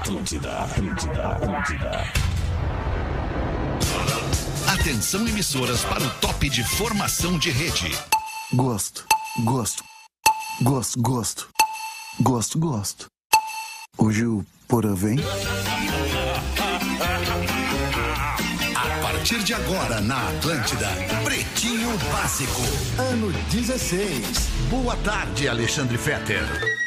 Atlântida, Atlântida, Atlântida. Atenção emissoras para o top de formação de rede. Gosto, gosto, gosto, gosto, gosto, gosto. Hoje o Porã vem? A partir de agora na Atlântida, Pretinho Básico, ano 16. Boa tarde, Alexandre Fetter.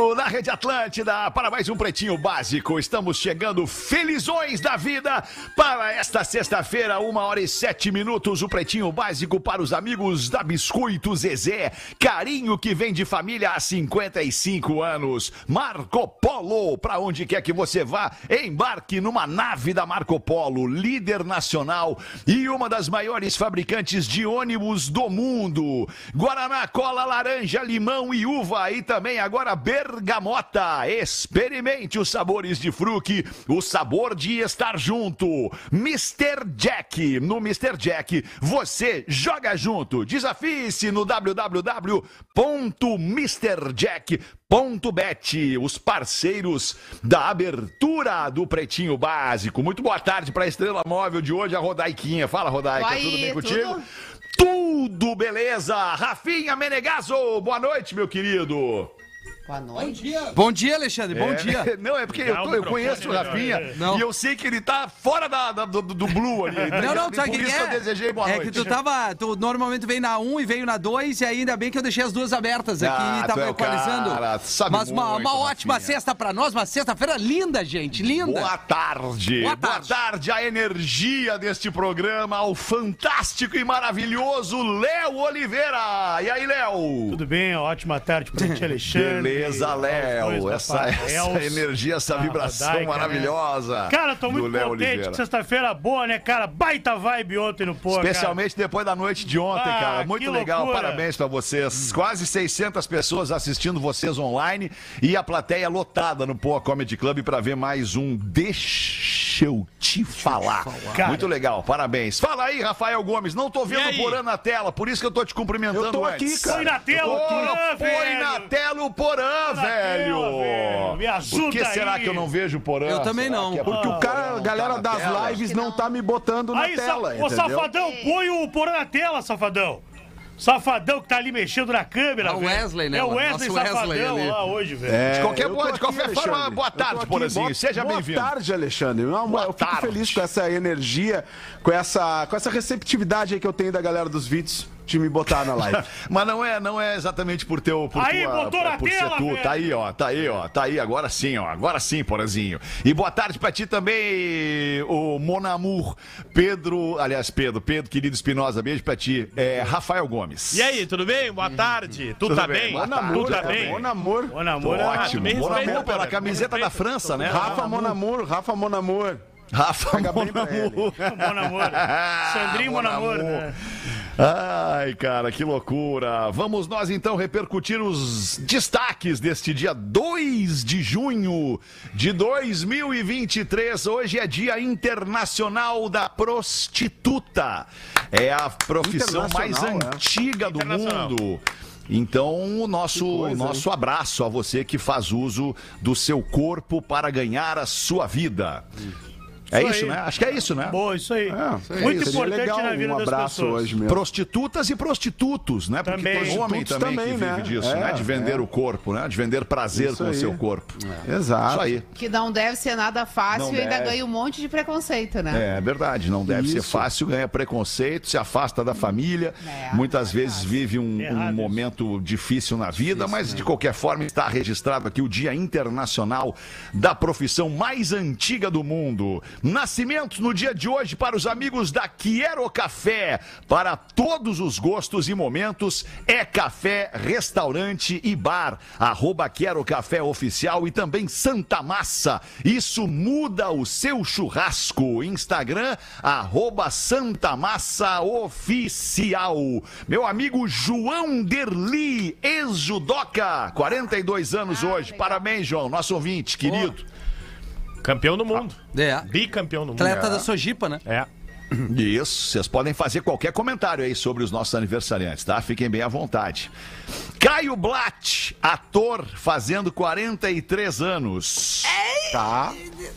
Na Rede Atlântida, para mais um Pretinho Básico. Estamos chegando felizões da vida para esta sexta-feira, uma hora e sete minutos. O Pretinho Básico para os amigos da Biscoito Zezé. Carinho que vem de família há 55 anos. Marco Polo, para onde quer que você vá, embarque numa nave da Marco Polo, líder nacional e uma das maiores fabricantes de ônibus do mundo. Guaraná, cola, laranja, limão e uva e também agora bergamota. Experimente os sabores de fruque, o sabor de estar junto. Mr. Jack. No Mr. Jack, você joga junto. Desafie-se no www.mrjack.bet, os parceiros da abertura do Pretinho Básico. Muito boa tarde para a estrela móvel de hoje, a Rodaiquinha. Fala, Rodaica, Oi, tudo bem contigo? tudo? Tudo beleza! Rafinha Menegaso, boa noite, meu querido. Boa noite. Bom dia, Alexandre. Bom É, dia. Não, é porque eu, tô- eu conheço o Rafinha Não. e eu sei que ele tá fora da, da- do, do Blue ali. Não, não, Por sabe o que, isso que que é? eu desejei boa é noite. que tu tava. Tu normalmente vem na 1 e veio na 2, e ainda bem que eu deixei as duas abertas aqui Ah, e tu tava é equalizando. cara, sabe Mas uma, muito, uma ótima Rafinha. sexta pra nós, uma sexta-feira linda, gente. Linda. Boa tarde. Boa Boa tarde. tarde. A energia deste programa, o fantástico e maravilhoso Léo Oliveira. E aí, Léo? Tudo bem, ótima tarde pra ti, Alexandre. Beleza, aos Léo. Essa, essa energia, essa a vibração Rodaica, né? maravilhosa. Cara, tô muito contente sexta-feira boa, né, cara? Baita vibe ontem no Pô, Especialmente depois da noite de ontem, Ah, cara. Muito legal, loucura. parabéns pra vocês. Quase 600 pessoas assistindo vocês online e a plateia lotada no Poa Comedy Club pra ver mais um Deixa eu te falar. Cara. Muito legal, parabéns. Fala aí, Rafael Gomes. Não tô vendo o Porã na tela, por isso que eu tô te cumprimentando Eu tô antes. aqui, cara. Põe na tela o Porã, Põe na tela o Porã, na velho. tela, velho. Me ajuda Por que será aí. que eu não vejo o Porã? Eu também Será não. é Porque o cara, a galera tá na das tela? lives não não. tá me botando na Aí, tela, sa... Ô, entendeu? Safadão, põe o Porã na tela, Safadão. Safadão que tá ali mexendo na câmera, É o velho. Wesley, né, É o? Wesley Nosso Wesley Safadão ali. lá hoje, velho. É, De qualquer modo, de aqui, qualquer forma, Alexandre. boa tarde. Porazinho. Boa- Seja bem-vindo. Boa tarde, Alexandre. Não, Boa eu fico tarde. feliz com essa energia, com essa, com essa receptividade aí que eu tenho da galera dos vídeos de me botar na live. Mas não é, não é exatamente por teu por Aí, tua, botou na por tela, ser tu. Tá aí, ó, tá aí, ó, tá aí agora sim, ó, agora sim, Porazinho. E boa tarde pra ti também, o Monamur, Pedro, aliás, Pedro, Pedro, querido Espinosa, beijo pra ti. É, Rafael Gomes. E aí, tudo bem? Boa tarde. Tu Tudo tá bem, bem? Monamur, Tu tá Tudo bem? Monamur. Namoro, ah, Ótimo, respeita, Monamur pela camiseta da França, né? Rafa Monamur, Rafa Monamur. Rafa. Monamur. Bom namoro. Sandrinho, bom namoro. né? Ai, cara, que loucura. Vamos nós então repercutir os destaques deste dia 2 de junho de 2023. Hoje é Dia Internacional da Prostituta. É a profissão mais é. antiga do Internacional. mundo. Então, o nosso, coisa, nosso abraço a você que faz uso do seu corpo para ganhar a sua vida. É Isso isso, aí. né? Acho que é isso, né? Boa, isso aí. É, Muito seria importante legal na vida um das abraço pessoas. hoje mesmo. Prostitutas e prostitutos, né? Porque Também. tem homem também, também, que vive né? disso, É, né? De vender é. o corpo, né? De vender prazer Isso com o aí. seu corpo. Exato. Isso aí. Que não deve ser nada fácil Não e ainda deve. ganha um monte de preconceito, né? É verdade, não deve ser Isso. fácil, ganha preconceito, se afasta da família, É, muitas é vezes vive um, um isso. momento difícil na vida, mas de qualquer forma está registrado aqui o Dia Internacional da profissão mais antiga do mundo. Nascimentos no dia de hoje para os amigos da Quiero Café, para todos os gostos e momentos, é café, restaurante e bar. Arroba Quero Café Oficial e também Santa Massa. Isso muda o seu churrasco. Instagram, arroba Santa Massa Oficial. Meu amigo João Derli, ex-judoca, 42 anos hoje. Parabéns, João, nosso ouvinte, querido. Campeão do mundo. É. Bicampeão do mundo. Atleta da Sojipa, né? É. Isso, vocês podem fazer qualquer comentário aí sobre os nossos aniversariantes, tá? Fiquem bem à vontade. Caio Blatt, ator, fazendo 43 anos. Tá.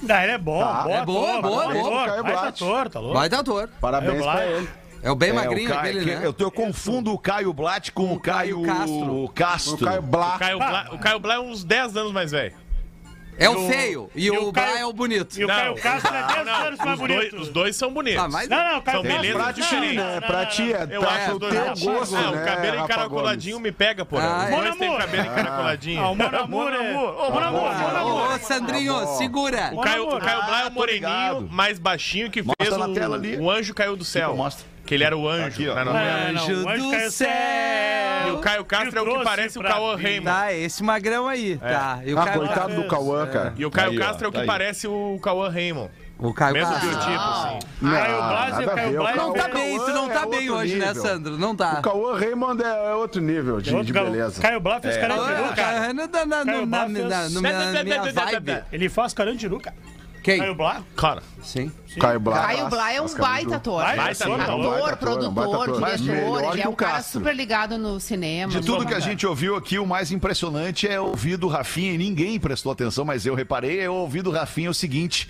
Ah, ele é bom, Tá. bom É boa, ator, boa, bom boa. ator, Caio baita Blatt. ator, tá louco? Vai dar ator. Parabéns Caio pra Blatt. ele. É o bem É, o magrinho Caio- aquele, que- né? Eu, eu confundo o Caio Blatt com o Caio, Caio Castro. Castro. O Caio Blá. O Caio, Blá, o Caio Blá é uns 10 anos mais velho. É o E o- feio. E, e o, o Caio- é o bonito. E o Caio Castro é 10 anos mais Os dois, bonito. os dois são bonitos. Ah, mas... Não, não, o Caio São Castro... belezas Pra ti, né? não, Pra ti, é Eu acho pro os dois teu bonitos. gosto, Ah, né, o cabelo Rafa encaracoladinho me pega, porra. Ah, os Mon dois têm cabelo encaracoladinho. Ah, o Mon Amour é... Ô, Mon Amour, Mon Ô, Sandrinho, segura. O Caio, o Blá é Ah, o moreninho, mais baixinho, que fez o, o Anjo Caiu do Céu. mostra. Que ele era o anjo Aqui, ó. na novela. É, não, Anjo o anjo do céu. E o Caio Castro é o que parece o Cauã. Raymond. Tá, esse magrão aí. Tá. E o Ah, Caio coitado do Cauã, cara. E o Caio Aí, ó, Castro é o que tá aí. parece o Cauã Raymond. O Caio Mesmo Castro. biotipo, assim. Não, Caio Blas e Caio Blas- Não tá bem, tu não é tá bem outro hoje, né, nível. Sandro? Não tá. O Cauã Raymond é outro nível de, Outro de beleza. Caio Blá fez carandiru, Ah, cara. Caio na, fez- na, minha vibe. Ele faz carandiru, cara. Quem? Caio Blá. Cara, Sim. Caio Blá. Caio Blá é um baita ator. Baita Baita ator, ator, um louco. baita Ator, um baita produtor, diretor. Ele é um cara super ligado no cinema. De tudo que a gente ouviu aqui, o mais impressionante é ouvir do Rafinha, e ninguém prestou atenção, mas eu reparei, é ouvir do Rafinha o seguinte.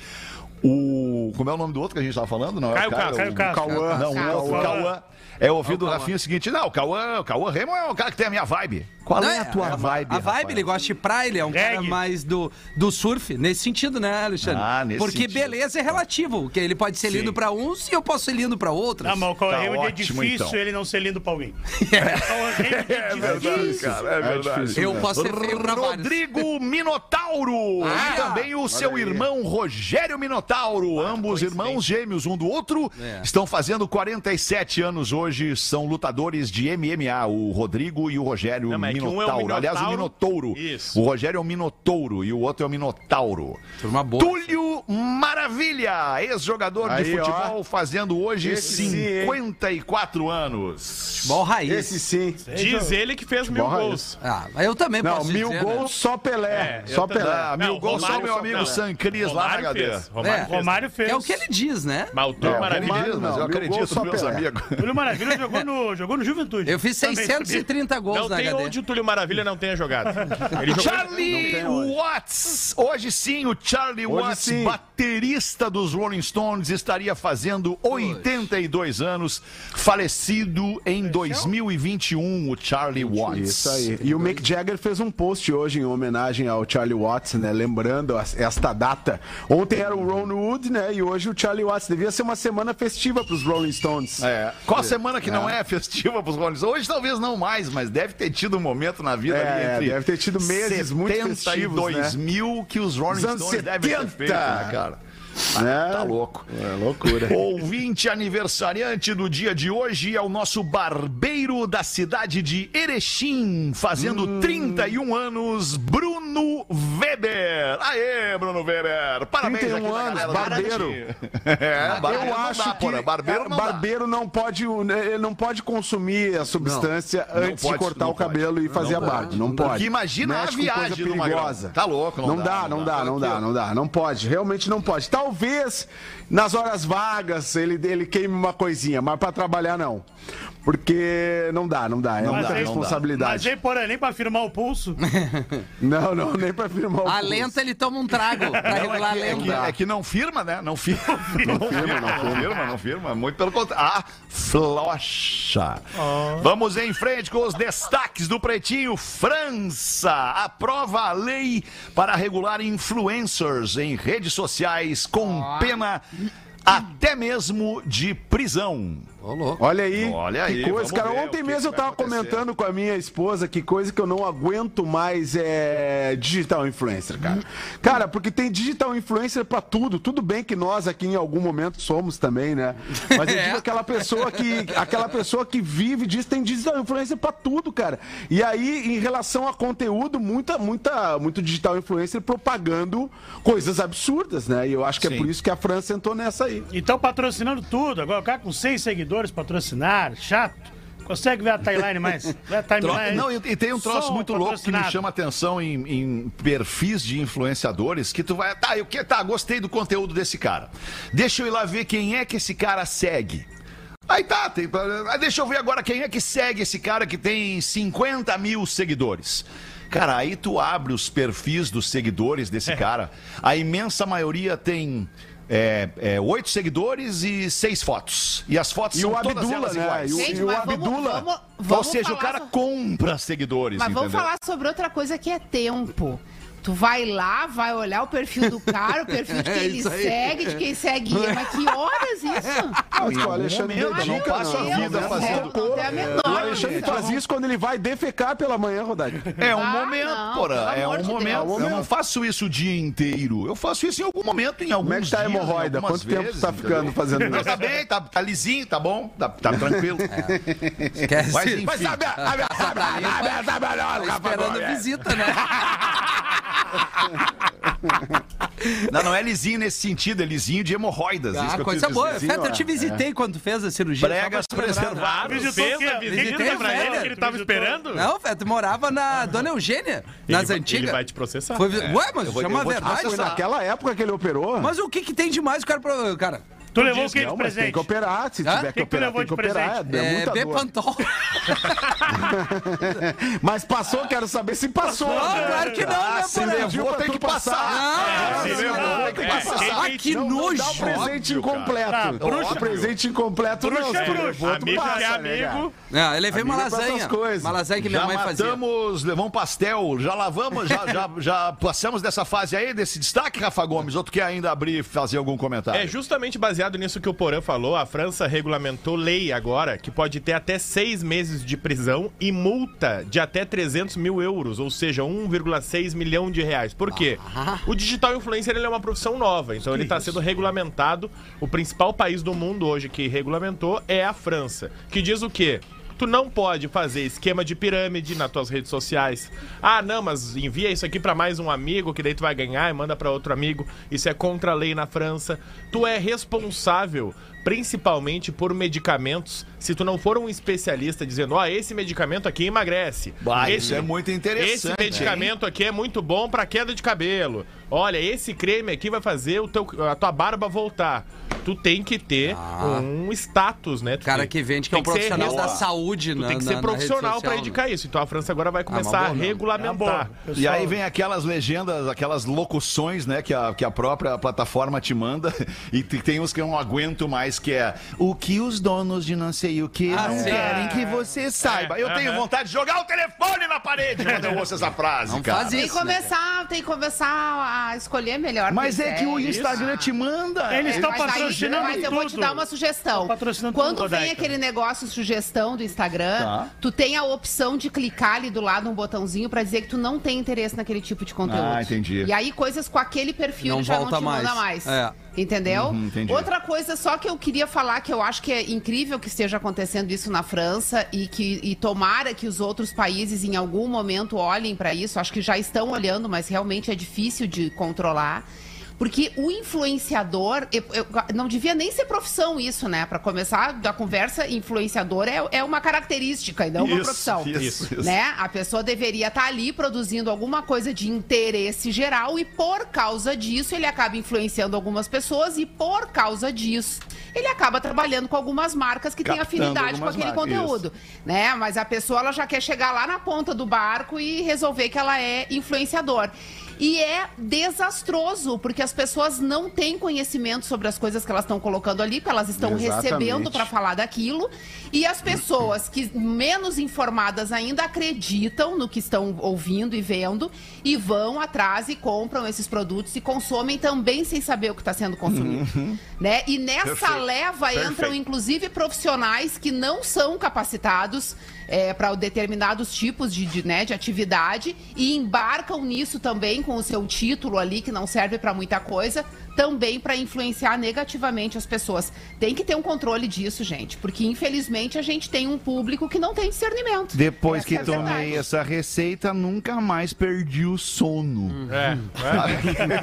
O. Como é o nome do outro que a gente tava falando? Não, é o Caio. Caio o- Castro. Cauã. Não, o Cauã. É ouvir do Rafinha o seguinte: não, o Cauã, o Cauã Raymond é o cara que tem a minha vibe. Qual Não, é a tua vibe? A vibe, Rafael? ele gosta de praia, ele é um cara Reggae. mais do, do surf, nesse sentido, né, Alexandre? Ah, nesse Porque sentido. beleza é relativo, que ele pode ser Sim. lindo pra uns e eu posso ser lindo pra outros. Não, mas o Cauã Tá Raymond é ótimo, difícil então. ele não ser lindo pra alguém. Raymond é difícil. cara, é verdade. difícil. eu posso ser feio. Rodrigo Minotauro Ah, e também o seu irmão Rogério Minotauro, ambos irmãos gêmeos um do outro, É. estão fazendo 47 anos hoje, são lutadores de MMA, o Rodrigo e o Rogério Não, é um é Minotauro. Aliás, o Minotauro. Minotouro. Isso. O Rogério é o Minotouro e o outro é o Minotauro. Turma boa. Túlio Maravilha, ex-jogador de Aí, ó. futebol, fazendo hoje Esse sim, hein? 54 anos. Futebol raiz. Esse sim. diz ele que fez mil Futebol gols. Ah, eu também Não, posso mil dizer, gols né? só Pelé. É, só Pelé. Ah, mil Não, gols só Romário meu só- amigo não. San Cris lá na Romário HD. fez. Romário É. fez. Romário fez. É o que ele diz, né? Mas o Túlio É, Maravilha. Romário mas eu acredito nos só meus amigos. Túlio Maravilha jogou no, jogou no Juventude. Eu fiz Também 630 gols Não na tem HD. O Túlio Maravilha não tenha jogado. Ele jogou Charlie hoje. Watts. Hoje sim, o Charlie Hoje Watts, sim. baterista dos Rolling Stones, estaria fazendo 82 anos, falecido em 2021, o Charlie Watts. Isso aí. E o Mick Jagger fez um post hoje em homenagem ao Charlie Watts, né? Lembrando esta data. Ontem era o Ron Wood, né? E hoje o Charlie Watts. Devia ser uma semana festiva para os Rolling Stones. É. Qual semana que não é festiva pros Rolling Stones? Hoje talvez não mais, mas deve ter tido um momento na vida É, ali entre deve ter tido meses muito 72 festivos, né? mil que os Rolling Os anos Stones devem ter 70. feito, né, cara? Né? Tá louco. É loucura. Ouvinte aniversariante do dia de hoje é o nosso barbeiro da cidade de Erechim, fazendo Hum. 31 anos, Bruno Weber. Aê, Bruno Weber. Parabéns 31 aqui da anos, galera barbeiro. É, barbeiro Eu não acho dá, que porra. barbeiro é, não dá. barbeiro não pode, ele não pode consumir a substância Não antes pode, de cortar não o cabelo pode. e fazer Não a barba. Não Porque pode. imagina a Mexe com viagem do Magrão. Tá louco, não não dá, dá, não não dá. dá, não dá, não dá, não pode. Realmente não pode. Talvez nas horas vagas ele, ele queime uma coisinha, mas pra trabalhar não. Porque não dá, não dá. É Não muita dá, não dá. Mas responsabilidade. aí, porém, nem pra firmar o pulso. Não, não, nem pra firmar o A pulso. lenta ele toma um trago pra Não, regular a é, que, é, que, lenta. é que não firma, né? Não firma. Não firma, não firma, não firma. Muito pelo contrário. Ah, flocha. Vamos em frente com os destaques do Pretinho. França aprova a lei para regular influencers em redes sociais com pena até mesmo de prisão. Olha aí, Olha aí, que coisa, cara. Ontem mesmo eu tava acontecer. comentando com a minha esposa que coisa que eu não aguento mais é digital influencer, cara. Cara, porque tem digital influencer pra tudo. Tudo bem que nós aqui em algum momento somos também, né? Mas eu É. digo aquela pessoa que aquela pessoa que vive disso tem digital influencer pra tudo, cara. E aí, em relação a conteúdo, muita muita muito digital influencer propagando coisas absurdas, né? E eu acho que Sim. é por isso que a França entrou nessa aí. E estão patrocinando tudo. Agora o cara com seis seguidores patrocinar, chato. Consegue ver a timeline mais? A timeline. Não, e, e tem um troço Só muito louco que me chama atenção em, em perfis de influenciadores que tu vai. Tá, eu que tá, gostei do conteúdo desse cara. Deixa eu ir lá ver quem é que esse cara segue. Aí tá, tem, deixa eu ver agora quem é que segue esse cara que tem 50 mil seguidores. Cara, aí tu abre os perfis dos seguidores desse cara. A imensa maioria tem é, é, oito seguidores e seis fotos. E as fotos E são o todas Abdullah, elas né? iguais. E o- Gente, e o mas vamos, Abdullah. vamos, Ou vamos seja, o cara so- compra seguidores, Mas vamos entendeu? falar sobre outra coisa que é tempo. Tu vai lá, vai olhar o perfil do cara, o perfil de quem É ele segue, de quem segue ele. Mas que horas isso? Mas o Alexandre momento, não passa a não, vida não, fazendo- não, Não menor. O Alexandre faz isso quando ele vai defecar pela manhã, Rodade. É um Ah, momento, não, porra. É um de momento. Deus. Eu não faço isso o dia inteiro. Eu faço isso em algum momento, em alguns Como é que tá a hemorroida? Quanto tempo tu tá entendeu? ficando fazendo Não, isso? tá bem, tá, tá lisinho, tá bom, tá, tá tranquilo. Esquece. Mas enfim. Mas sabe, a- sabe, a- sabe, a- sabe, a- sabe, a- Tá esperando visita, né? Não, não é lisinho nesse sentido, é lisinho de hemorroidas. Ah, eu coisa boa. dizer. Fetter, eu te visitei quando tu fez a cirurgia. Lembrar. preservados. Visitou Fez a visita Visitei pra o ele que ele tava Visitou. esperando? Não, Fetter, morava na Dona Eugênia, Ele nas vai- antigas. Ele vai te processar. Foi... Ué, mas vou- chama eu vou te verdade. Foi naquela época que ele operou? Mas o que que tem demais o cara... Cara, Tu levou o que não, de mas tem presente? que operar. Se Hã? tiver Que que que tu operar, levou tem que de operar. presente? É, é muita. Bepantol. Mas passou, quero saber se passou. Não, claro que não, né, se levou, tem que passar. Não, se não, levou, não, tem que é, passar. Ah, que Não, não nojo. dá o presente incompleto. Tá, bruxa. o presente incompleto não. Bruxa é se bruxa. levou, Amigo passa, que é né, amigo. Não, eu levei uma Amigo pra lasanha. Uma lasanha que minha Já mãe fazia. matamos, levamos pastel, já lavamos, já, já, já passamos dessa fase aí, desse destaque, Rafa Gomes. Outro quer ainda abrir e fazer algum comentário? É justamente baseado nisso que o Porã falou. A França regulamentou lei agora que pode ter até seis meses de prisão e multa de até 300 mil euros, ou seja, 1,6 milhão de reais. Por quê? O digital influencer ele é uma profissão nova, então ele está sendo regulamentado. O principal país do mundo hoje que regulamentou é a França, que diz o quê? Tu não pode fazer esquema de pirâmide nas tuas redes sociais. Ah, não, mas envia isso aqui pra mais um amigo que daí tu vai ganhar e manda pra outro amigo. Isso é contra a lei na França. Tu é responsável principalmente por medicamentos. Se tu não for um especialista dizendo, ó, esse medicamento aqui emagrece. Bah, esse, isso é muito interessante, Esse medicamento aqui é muito bom pra queda de cabelo. Olha, esse creme aqui vai fazer o teu, a tua barba voltar. Tu tem que ter um status, né? Tu Cara tem- que vende que é um tem ser profissional da saúde, na tem que ser na profissional social, indicar isso. Então a França agora vai começar mas a. É regulamentar. boa. E aí vem aquelas legendas, aquelas locuções, né, que a, que a própria plataforma te manda, e te- tem uns que eu não aguento mais, que é o que os donos de não sei o que Ah, não sim. querem que você saiba. Eu tenho vontade de jogar o telefone na parede quando eu ouço essa frase, Não cara. faz Tem que isso, né, começar, tem que começar a escolher melhor. Mas é que o. Instagram te manda. Eles estão Mas aí- patrocinando Mas eu vou te tudo. dar uma sugestão. Quando tudo, vem Rodaica. aquele negócio sugestão do Instagram, Tá. tu tem a opção de clicar ali do lado um botãozinho pra dizer que tu não tem interesse naquele tipo de conteúdo. Ah, entendi. E aí coisas com aquele perfil Não já volta não te manda mais. mais. É. Entendeu? Uhum. Outra coisa só que eu queria falar que eu acho que é incrível que esteja acontecendo isso na França e que e tomara que os outros países em algum momento olhem pra isso. Acho que já estão olhando, mas realmente é difícil de controlar. Porque o influenciador, eu, eu- não devia nem ser profissão isso, né? Pra começar da conversa, influenciador é, é uma característica e não uma Isso, profissão. isso, isso. Né? A pessoa deveria estar ali produzindo alguma coisa de interesse geral e por causa disso ele acaba influenciando algumas pessoas e por causa disso ele acaba trabalhando com algumas marcas que têm afinidade com aquele marcas, conteúdo, né? Mas a pessoa ela já quer chegar lá na ponta do barco e resolver que ela é influenciador. E é desastroso, porque as pessoas não têm conhecimento sobre as coisas que elas estão colocando ali, que elas estão Exatamente. recebendo para falar daquilo. E as pessoas que menos informadas ainda acreditam no que estão ouvindo e vendo e vão atrás e compram esses produtos e consomem também sem saber o que está sendo consumido. Né? E nessa Perfeito. leva entram, Perfeito. inclusive, profissionais que não são capacitados para determinados tipos de, de, né, de atividade e embarcam nisso também com o seu título ali, que não serve para muita coisa, também para influenciar negativamente as pessoas. Tem que ter um controle disso, gente, porque infelizmente a gente tem um público que não tem discernimento. Depois Essa que é tomei verdade. essa receita, nunca mais perdi o sono. É,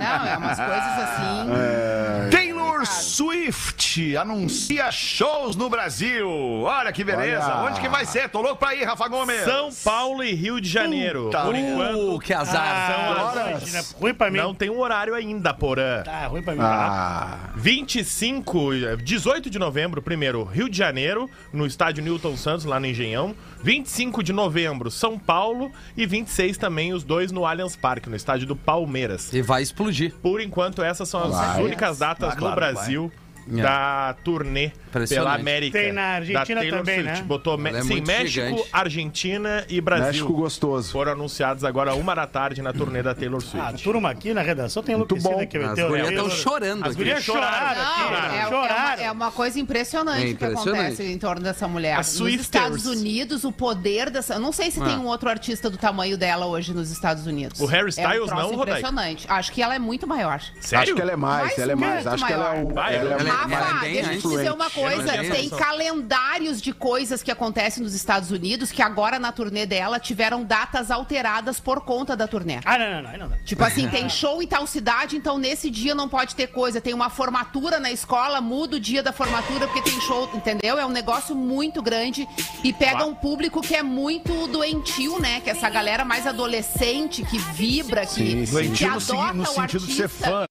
Não, é umas coisas assim. Taylor Taylor Swift anuncia shows no Brasil. Olha que beleza. Olha. Onde que vai ser? Tô louco pra ir, Rafa Gomes. São Paulo e Rio de Janeiro. Puta Por enquanto, Uh, que azar. são as- Ah, imagina, ruim pra mim. não tem um horário ainda, Porã. Tá, ruim pra mim. Ah, 25, 18 de novembro, primeiro, Rio de Janeiro, no estádio Newton Santos, lá no Engenhão. 25 de novembro, São Paulo. E 26 também, os dois no Allianz Parque, no estádio do Palmeiras. E vai explodir. Por enquanto, essas são as Vai. únicas datas claro, no Brasil. É. Da turnê pela América. Tem na Argentina da Taylor também, Swift. né? Botou Me- é sim, México, gigante. Argentina e Brasil. México gostoso. Foram anunciados agora uma da tarde na turnê da Taylor Swift. A turma aqui na redação tem Muito enlouquecido bom. aqui. As gurias estão chorando As gurias choraram aqui. é, é uma, choraram. é uma coisa impressionante É que impressionante. acontece em torno dessa mulher. As Nos Estados. Unidos, o poder dessa. Eu não sei se Ah. tem um outro artista do tamanho dela hoje nos Estados Unidos. O Harry é um Styles não, Rodaica? impressionante. Acho que ela é muito maior. Sério? Acho que ela é mais, Mais ela é mais. Acho que ela é, um, maior. ela é Rafa, ela é bem deixa eu te dizer uma coisa. tinha Tem calendários de coisas que acontecem nos Estados Unidos que agora na turnê dela tiveram datas alteradas por conta da turnê. Ah, não, não, não. não. Tipo assim, tem show em tal cidade, então nesse dia não pode ter coisa. Tem uma formatura na escola, muda o dia da formatura porque tem show, entendeu? É um negócio muito grande e pega um público que é muito doentio, né? Que é essa galera mais adolescente, que vibra, que, Sim, sim. que no, adota no o sentido de ser artista. fã.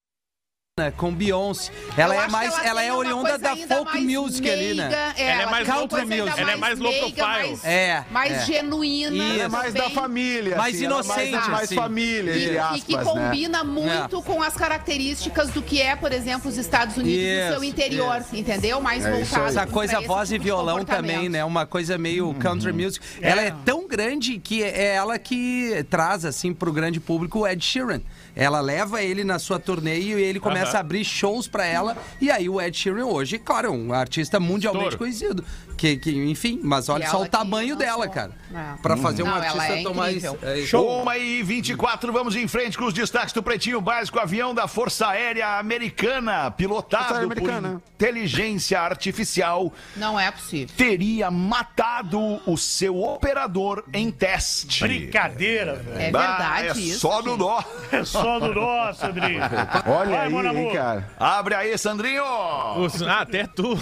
Né, com Beyoncé. Ela Eu é mais, ela, tem é oriunda da folk music ali, né? meiga, Ela é ela mais country music. Ela é mais low meiga, profile. mais, É, mais é. genuína. Isso. É mais também. da família. Mais assim, ela é inocente, Mais, mais assim. família, E, entre e aspas, que né? combina muito com as características do que é, por exemplo, os Estados Unidos e Isso, o seu interior, entendeu? Mais É voltado. Essa coisa voz e tipo violão também, né? Uma coisa meio country music. Ela é tão grande que é ela que traz, assim, pro grande público o Ed Sheeran. Ela leva ele na sua turnê e ele começa Aham. a abrir shows pra ela. E aí o Ed Sheeran hoje, claro, é um artista mundialmente Estouro. conhecido. Que, que, enfim, mas olha só o tamanho que dela, cara. É. Pra fazer um Não, ela artista é tão mais... incrível. é, Show. Uma e 24, vamos em frente com os destaques do Pretinho Básico. Avião da Força Aérea Americana, pilotado Aérea por Americana. inteligência artificial, Não é possível. teria matado o seu operador em teste. Brincadeira, velho. É Bah, verdade é isso. Só no dó. É só do nosso, Andrinho. Olha Vai, aí, hein, cara. Abre aí, Sandrinho. Os- ah, até tu.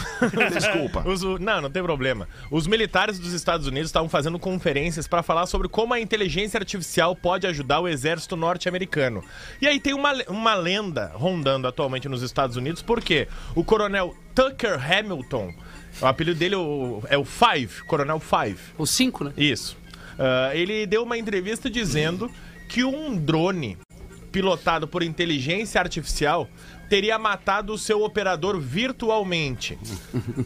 Desculpa. Os- não, não tem problema. Os militares dos Estados Unidos estavam fazendo conferências para falar sobre como a inteligência artificial pode ajudar o exército norte-americano. E aí tem uma, uma lenda rondando atualmente nos Estados Unidos, porque o coronel Tucker Hamilton, o apelido dele é o- é o Five, Coronel Five. Os cinco, né? Isso. Ah, ele deu uma entrevista dizendo que um drone pilotado por inteligência artificial teria matado o seu operador virtualmente.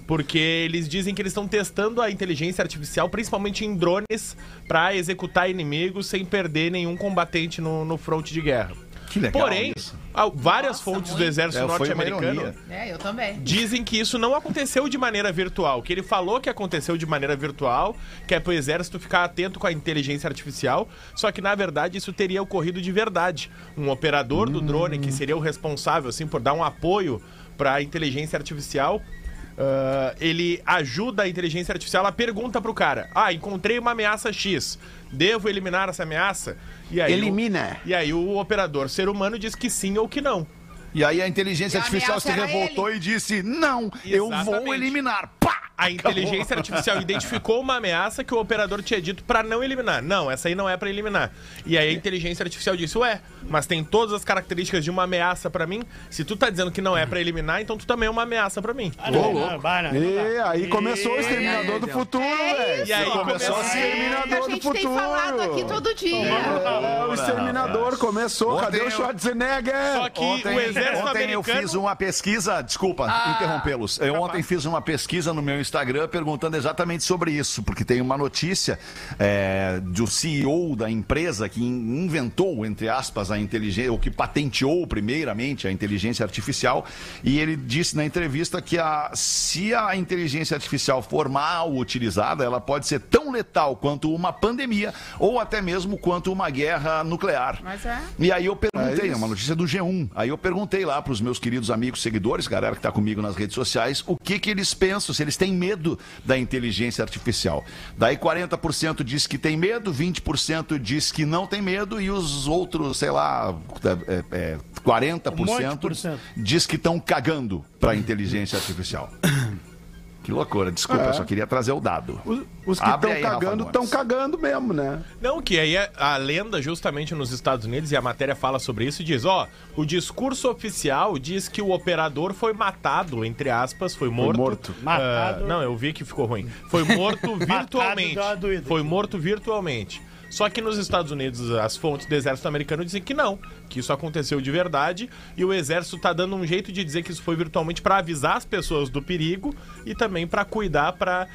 Porque eles dizem que eles estão testando a inteligência artificial, principalmente em drones, para executar inimigos sem perder nenhum combatente no, no fronte de guerra. Que legal Porém, isso. várias Nossa, fontes do muito. exército É, norte-americano. É, eu também. dizem que isso não aconteceu de maneira virtual. Que ele falou que aconteceu de maneira virtual, que é pro exército ficar atento com a inteligência artificial. Só que na verdade isso teria ocorrido de verdade. Um operador do drone que seria o responsável assim por dar um apoio para a inteligência artificial. Ah, ele ajuda a inteligência artificial, ela pergunta pro cara: Ah, encontrei uma ameaça X. Devo eliminar essa ameaça? E aí o- Elimina. e aí o operador ser humano diz que sim ou que não. E aí a inteligência E a artificial se revoltou e disse: Não, eu vou Exatamente. eliminar. Pá! A inteligência artificial identificou uma ameaça que o operador tinha dito pra não eliminar. Não, essa aí não é pra eliminar. E aí a inteligência artificial disse: "Ué, mas tem todas as características de uma ameaça pra mim. Se tu tá dizendo que não é pra eliminar, então tu também é uma ameaça pra mim." Ah, não, não, não, não E dá. aí começou o E- Exterminador do Futuro, velho. E aí começou É, assim. Exterminador a do gente Futuro. tem falado aqui todo dia. É, o Exterminador começou. Ontem Cadê o eu- Schwarzenegger? Só que Ontem, o exército ontem eu americano fiz uma pesquisa, desculpa interrompê-los. Eu ontem fiz uma pesquisa no meu Instagram perguntando exatamente sobre isso, porque tem uma notícia é, do CEO da empresa que in- inventou, entre aspas, a inteligência, ou que patenteou primeiramente a inteligência artificial, e ele disse na entrevista que a, se a inteligência artificial for mal utilizada, ela pode ser tão letal quanto uma pandemia, ou até mesmo quanto uma guerra nuclear. Mas é. E aí eu perguntei, É é uma notícia do G1. Aí eu perguntei lá pros meus queridos amigos seguidores, galera que tá comigo nas redes sociais, o que que eles pensam, se eles têm medo da inteligência artificial. Daí 40% diz que tem medo, 20% diz que não tem medo e os outros, sei lá, é, é, 40% Um monte por cento. diz que estão cagando para a inteligência artificial. Que loucura, desculpa, eu só queria trazer o dado. Os, os que estão cagando, estão cagando mesmo, né? Não, que aí é a lenda justamente nos Estados Unidos, e a matéria fala sobre isso, diz, ó, o discurso oficial diz que o operador foi matado, entre aspas, foi morto. morto. Ah, Matado. não, eu vi que ficou ruim. Foi morto virtualmente. foi morto virtualmente. Só que nos Estados Unidos, as fontes do exército americano dizem que não, que isso aconteceu de verdade, e o exército tá dando um jeito de dizer que isso foi virtualmente para avisar as pessoas do perigo e também para cuidar para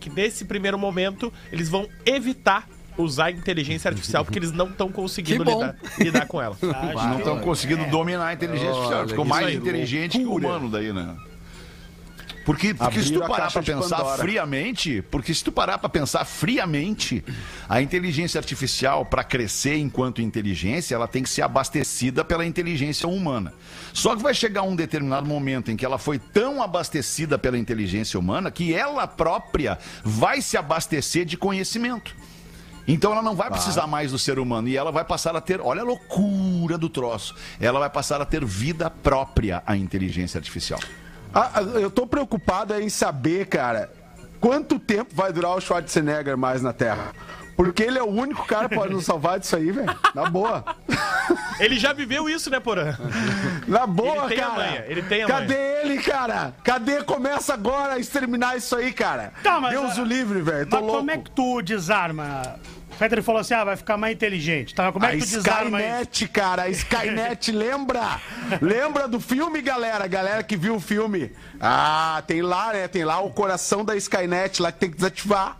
que nesse primeiro momento eles vão evitar usar a inteligência artificial porque eles não estão conseguindo lidar, lidar com ela. Não estão conseguindo dominar a inteligência artificial. Ficou mais aí. inteligente que o humano daí, né? Porque, porque se tu parar pra pensar Pandora. friamente, porque se tu parar pra pensar friamente, a inteligência artificial para crescer enquanto inteligência, ela tem que ser abastecida pela inteligência humana. Só que vai chegar um determinado momento em que ela foi tão abastecida pela inteligência humana que ela própria vai se abastecer de conhecimento. Então ela não vai precisar mais do ser humano e ela vai passar a ter, olha a loucura do troço, ela vai passar a ter vida própria a inteligência artificial. Ah, ah, eu tô preocupado em saber, cara, quanto tempo vai durar o Schwarzenegger mais na Terra. Porque ele é o único cara que pode nos salvar disso aí, velho. Na boa. Ele já viveu isso, né, Porã? Na boa, Ele tem a cara. manha, ele tem a Cadê manha. ele, cara? Cadê? Começa agora a exterminar isso aí, cara. Tá, Deus ah, o livre, velho. Mas louco. como é que tu desarma? O Fetter falou assim: ah, vai ficar mais inteligente. Tá, como é A que tu desarma isso? Skynet, cara, a Skynet, lembra? Lembra do filme, galera? Galera que viu o filme. Ah, tem lá, né? Tem lá o coração da Skynet lá que tem que desativar.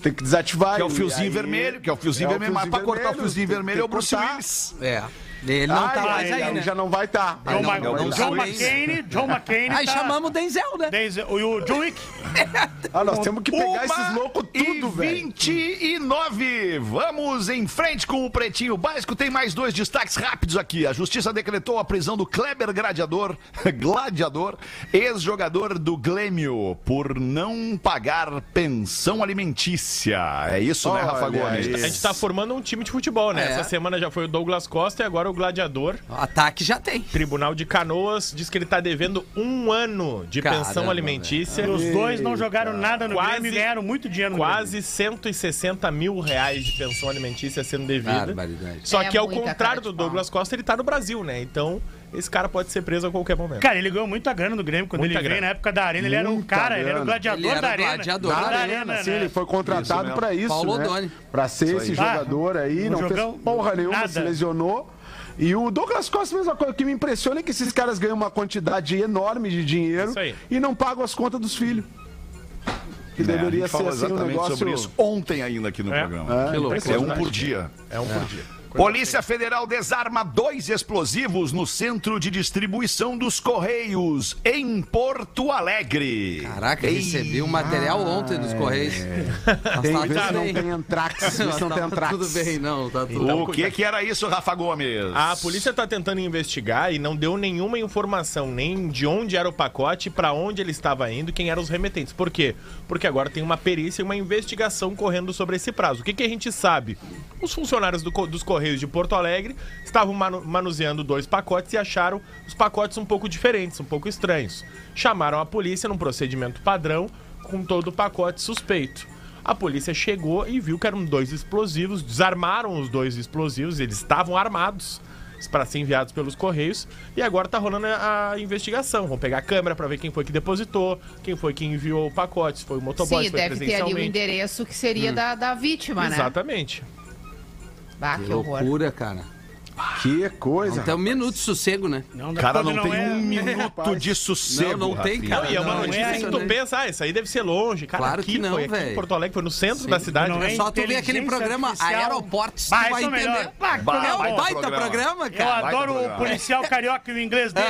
Tem que desativar. Que é o fiozinho aí- vermelho, que é o fiozinho É o vermelho, mas fiozinho pra cortar o vermelho, fiozinho tem- vermelho tem é o Bruce. Willis. É. Ele não Ah, tá ele- mais aí, ele né? já não vai estar. John, não, não, John. McCain, John McCain. Aí tá- chamamos o Denzel, né? Denzel- E o John Wick. Ah, nós temos que pegar esses loucos e tudo, velho. 29. Vamos em frente com o Pretinho Básico. Tem mais dois destaques rápidos aqui. A justiça decretou a prisão do Kleber Gladiador, gladiador, ex-jogador do Glêmio, por não pagar pensão alimentícia. É isso, né, Rafa Gomes? A gente tá formando um time de futebol, né? É. Essa semana já foi o Douglas Costa e agora o Gladiador. Ataque já tem. Tribunal de Canoas diz que ele tá devendo um ano de Caramba, pensão alimentícia. E os dois não jogaram nada no Quase- Grêmio e ganharam muito dinheiro no Quase 160 mil reais de pensão alimentícia sendo devida. Só É que ao muita cara contrário do. Douglas Costa, ele tá no Brasil, né? Então, esse cara pode ser preso a qualquer momento. Cara, ele ganhou muita grana no Grêmio quando Muita ele veio grana. na época da Arena. Ele era um Muita cara, ele era o grana. gladiador Ele era da o Arena. gladiador Da da arena, sim, né? ele foi contratado mesmo. pra isso, Paulo né? Odoni. Pra ser esse aí. jogador aí, Um não jogão, fez porra nenhuma, nada. se lesionou. E o Douglas Costa, a mesma coisa. O que me impressiona é que esses caras ganham uma quantidade enorme de dinheiro e não pagam as contas dos filhos. Que É, a deveria gente ser falou assim um exatamente negócio... sobre isso ontem ainda aqui no É. programa. Que loucura. É um por dia. É um por dia. Polícia Federal desarma dois explosivos no centro de distribuição dos Correios, em Porto Alegre. Caraca, recebi um material ontem dos Correios. Mas Tem tá que não bem. tem antrax, não tá tem antrax. Tudo bem, não. Tá tudo o que, que era isso, Rafa Gomes? A polícia tá tentando investigar e não deu nenhuma informação, nem de onde era o pacote, pra onde ele estava indo, quem eram os remetentes. Por quê? Porque agora tem uma perícia e uma investigação correndo sobre esse prazo. O que, que a gente sabe? Os funcionários do dos Correios de Porto Alegre estavam manu- manuseando dois pacotes e acharam os pacotes um pouco diferentes, um pouco estranhos. Chamaram a polícia num procedimento padrão com todo o pacote suspeito. A polícia chegou e viu que eram dois explosivos, desarmaram os dois explosivos, eles estavam armados para ser enviados pelos correios e agora tá rolando a, investigação. Vão pegar a câmera para ver quem foi que depositou, quem foi que enviou o pacote, se foi o motoboy, Sim, se foi deve ter ali o endereço que seria da, da vítima, né? Exatamente. Bah, Que que horror. loucura, cara. Que coisa. Então, um minuto de sossego, né? Não, Cara, quando não tem é- um minuto de sossego. Não, não tem, cara. Não, e é uma Não, notícia é que tu pensa, ah, isso aí deve ser longe. Cara, Claro aqui que não, velho. Porto Alegre, foi no centro Sim. da cidade. Não né? é Só tu vê aquele programa artificial. Aeroportos, tu vai esse é o melhor. entender. Bah, É programa um baita programa. programa, Eu cara. adoro o policial carioca e o inglês dele.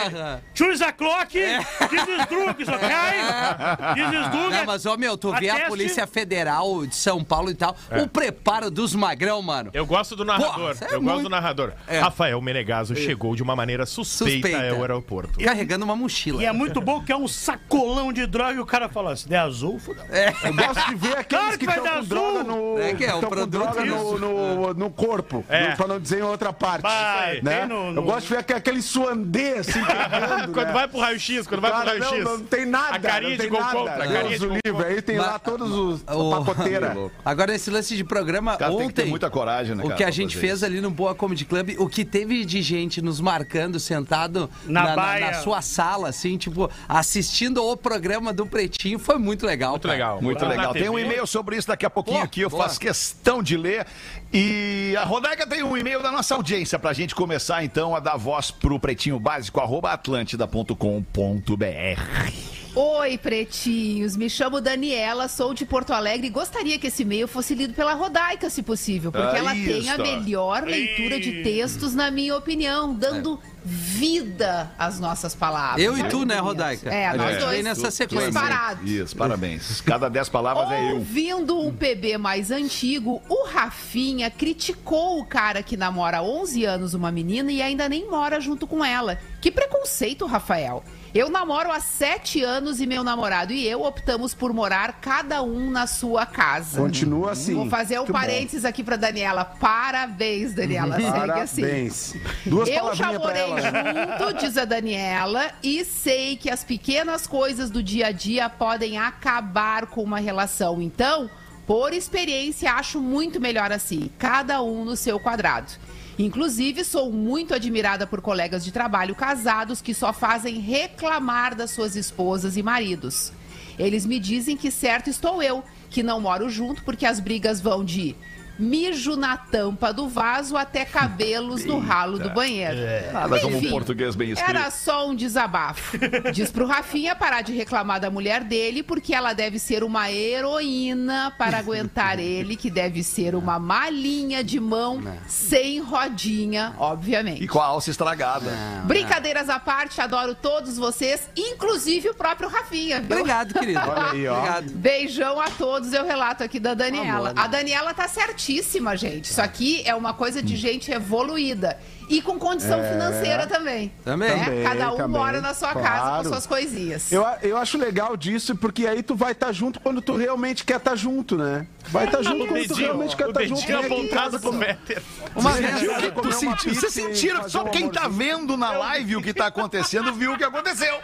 Choose a clock, this is drugs, ok? Drugs. Não, mas, ô, meu, tu vê a Polícia Federal de São Paulo e tal, o preparo dos magrão, mano. Eu gosto do narrador. É eu gosto do narrador. É. Rafael Rafael Menegaso chegou de uma maneira suspeita, Suspeita. ao aeroporto. Carregando uma mochila. E é muito bom que é um sacolão de droga e o cara fala, se der azul, fodeu. Eu gosto de ver aqueles Claro que que vai estão dar com droga azul. no, É que é, o tão com produto droga no, isso. no, no corpo, É. no- pra não dizer em outra parte. Vai, né? tem no- Eu no- gosto de ver aquele- aquele suandê assim pegando, Quando né? vai pro raio-x, quando vai pro Cara, raio-x. não, não tem nada. A carinha não tem de gol nada. contra, a Deus carinha de o gol livre. Aí tem lá todos os O- pacoteira. Agora, esse lance de programa Cara, tem que ter ontem. muita coragem, né, O cara, que a pra gente fazer fez ali no Boa Comedy Club, o que teve de gente nos marcando, sentado Na na, na- baia. na sua sala, assim, tipo, assistindo o programa do Pretinho, foi muito legal. Muito cara. legal. Muito legal. Tem um e-mail sobre isso daqui a pouquinho Boa, aqui, eu boa. faço questão de ler. E a Rodaica tem um e-mail da nossa audiência pra gente começar então a dar voz pro pretinho básico, arroba atlântida.com.br. Oi, pretinhos. Me chamo Daniela, sou de Porto Alegre e gostaria que esse e-mail fosse lido pela Rodaica, se possível, porque Ah, ela tem a isso. melhor leitura de textos, na minha opinião, dando vida às nossas palavras. Eu e tu, né, Rodaica? É, nós gente dois. nessa sequência. Disparado. Isso, parabéns. Cada dez palavras é eu. Ouvindo um PB mais antigo, o Rafinha criticou o cara que namora há 11 anos uma menina e ainda nem mora junto com ela. Que preconceito, Rafael. Eu namoro há 7 anos e meu namorado e eu optamos por morar cada um na sua casa. Continua assim. Vou fazer um Muito bom. parênteses aqui pra Daniela. Parabéns, Daniela. Segue assim. Parabéns. Duas Eu já morei junto, diz a Daniela, e sei que as pequenas coisas do dia a dia podem acabar com uma relação. Então, por experiência, acho muito melhor assim, cada um no seu quadrado. Inclusive, sou muito admirada por colegas de trabalho casados que só fazem reclamar das suas esposas e maridos. Eles me dizem que certo estou eu, que não moro junto porque as brigas vão de mijo na tampa do vaso até cabelos no ralo do banheiro. Nada como um português bem escrito. Era só um desabafo. Diz pro Rafinha parar de reclamar da mulher dele, porque ela deve ser uma heroína para aguentar ele, que deve ser uma malinha de mão sem rodinha, obviamente. E com a alça estragada. Brincadeiras à parte, adoro todos vocês, inclusive o próprio Rafinha. viu? Obrigado, querido. Olha aí, ó. Obrigado. Beijão a todos, eu relato aqui da Daniela. Amor, né? A Daniela tá certíssima, gente. Isso aqui é uma coisa de gente evoluída. E com condição financeira também. Também. né? Também, Cada um também. mora na sua casa Claro. com suas coisinhas. Eu, eu acho legal disso, porque aí tu vai estar junto quando tu realmente quer estar junto, né? Vai estar junto O quando tu realmente quer o estar junto. em apontado casa, pro. Uma vez sentiu? vai Tu sentiu? Vocês sentiram? Só quem tá vendo na live o que tá acontecendo viu o que aconteceu.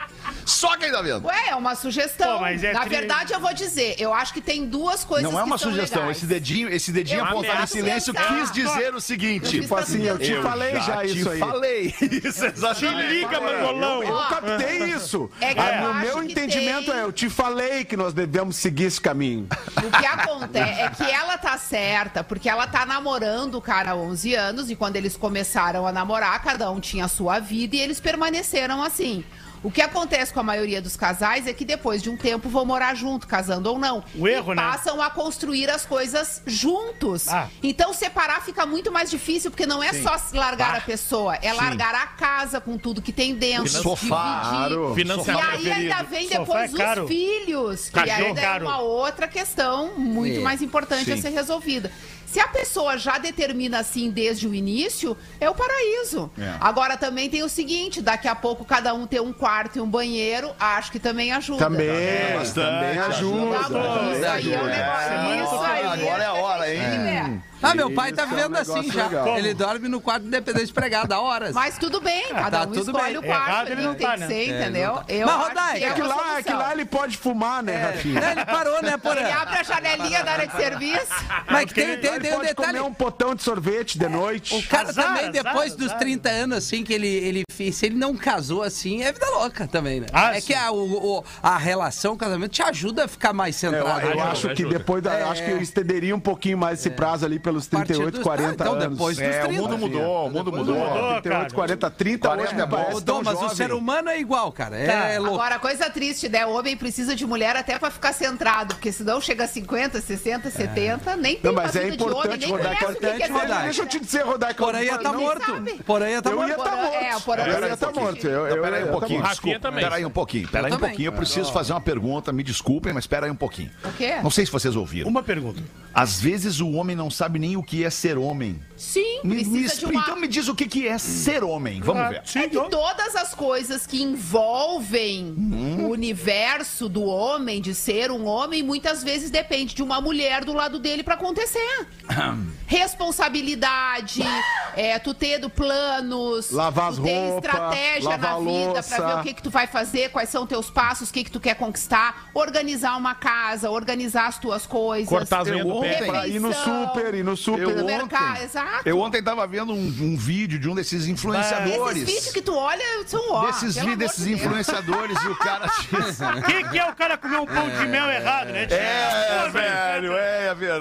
Só quem tá vendo. Ué, é uma sugestão. Pô, mas é Na tri- verdade, eu vou dizer, eu acho que tem duas coisas Não é que uma são sugestão. legais. Esse dedinho, esse dedinho Eu apontado em ameaço silêncio pensar. quis dizer o seguinte. Tipo assim, eu te Eu falei já, isso aí. falei. Isso, Te exatamente. liga, mangolão. Eu captei isso. É que Ah, eu no acho meu que entendimento tem- é, eu te falei que nós devemos seguir esse caminho. O que acontece é que ela tá certa, porque ela tá namorando o cara há 11 anos e quando eles começaram a namorar, cada um tinha a sua vida e eles permaneceram assim. O que acontece com a maioria dos casais é que depois de um tempo vão morar junto, casando ou não. O erro, e né? passam a construir as coisas juntos. Ah. Então separar fica muito mais difícil, porque não é só largar Ah. a pessoa, é largar a casa com tudo que tem dentro. Sofá, dividir. claro. E Financiamento aí ainda vem depois é os filhos, que Cachorro ainda caro. é uma outra questão muito É, mais importante a sim. ser resolvida. Se a pessoa já determina assim desde o início, é o paraíso. É. Agora também tem o seguinte, daqui a pouco cada um tem um quarto e um banheiro, acho que também ajuda. Também, bastante, também ajuda. Tá bom, isso aí é um negócio. Isso aí. Agora é a hora, hein? É. Ah, meu pai tá Isso é um vivendo assim já. legal. Ele dorme no quarto independente pregado há horas. Mas tudo bem, cada tá um tudo escolhe bem. o quarto Errado ele não tem tá, que né? ser, É, entendeu? tá. Eu Mas, Rodaica, que É que uma lá, é que lá ele pode fumar, né, Rafinha? Ele parou, né, Ele Porã? abre a janelinha da área de serviço. Mas que tem, tem, Ele tem um pode detalhe. comer um potão de sorvete de noite. O cara Azar, também, azar, depois azar. dos 30 anos, assim, que ele, ele fez, se ele não casou assim, é vida louca também, né? Ah, é sim. que a, o, o- a relação, o casamento, te ajuda a ficar mais É, Eu, centrado. eu acho que depois da, É. acho que eu estenderia um pouquinho mais esse prazo ali pelos A partir 38, dos- 40 Ah, então anos. depois dos É, o 30. mundo mudou, o mundo mudou. mudou. 38, 40, 30 hoje 40 me é bom. parece tão mas o jovem. ser humano é igual, cara. É, Tá. é louco. Agora, coisa triste, né? O homem precisa de mulher até pra ficar centrado, porque senão chega a 50, 60, 70, nem tem Não, mas uma é importante, o é Importante, ser Rodaica. Deixa eu te dizer, Rodaica. Porã ia tá morto. sabe. Porã ia tá Eu morto. Porã- morto. é, o tá ia estar morto. morto. Eu, Não, eu, pera aí um tá pouquinho, desculpa. também. Pera aí um pouquinho, pera aí Eu um pouquinho. Eu preciso fazer uma pergunta, me desculpem, mas pera aí um pouquinho. O quê? Não sei se vocês ouviram. Uma pergunta. Às vezes o homem não sabe sabe nem o que é ser homem. Sim, Me- me precisa de expli- uma... Então me diz o que, que é ser homem. Vamos ver. Sim, É que todas as coisas que envolvem Hum. o universo do homem, de ser um homem, muitas vezes depende de uma mulher do lado dele pra acontecer. Responsabilidade, é, tu tendo planos, Lavar as tu ter roupas, estratégia na vida pra louça. ver o que, que tu vai fazer, quais são teus passos, o que, que tu quer conquistar, organizar uma casa, organizar as tuas coisas. Cortar as unhas do pé. Pra ir no super, ir no super. Eu no ontem- mercado, exato. Eu ontem tava vendo um, um vídeo de um desses influenciadores. Esses vídeos que tu olha são ó, desses vídeos desses de Deus. influenciadores e o cara. O que, que é o cara comer um pão de mel errado, né? É, é, é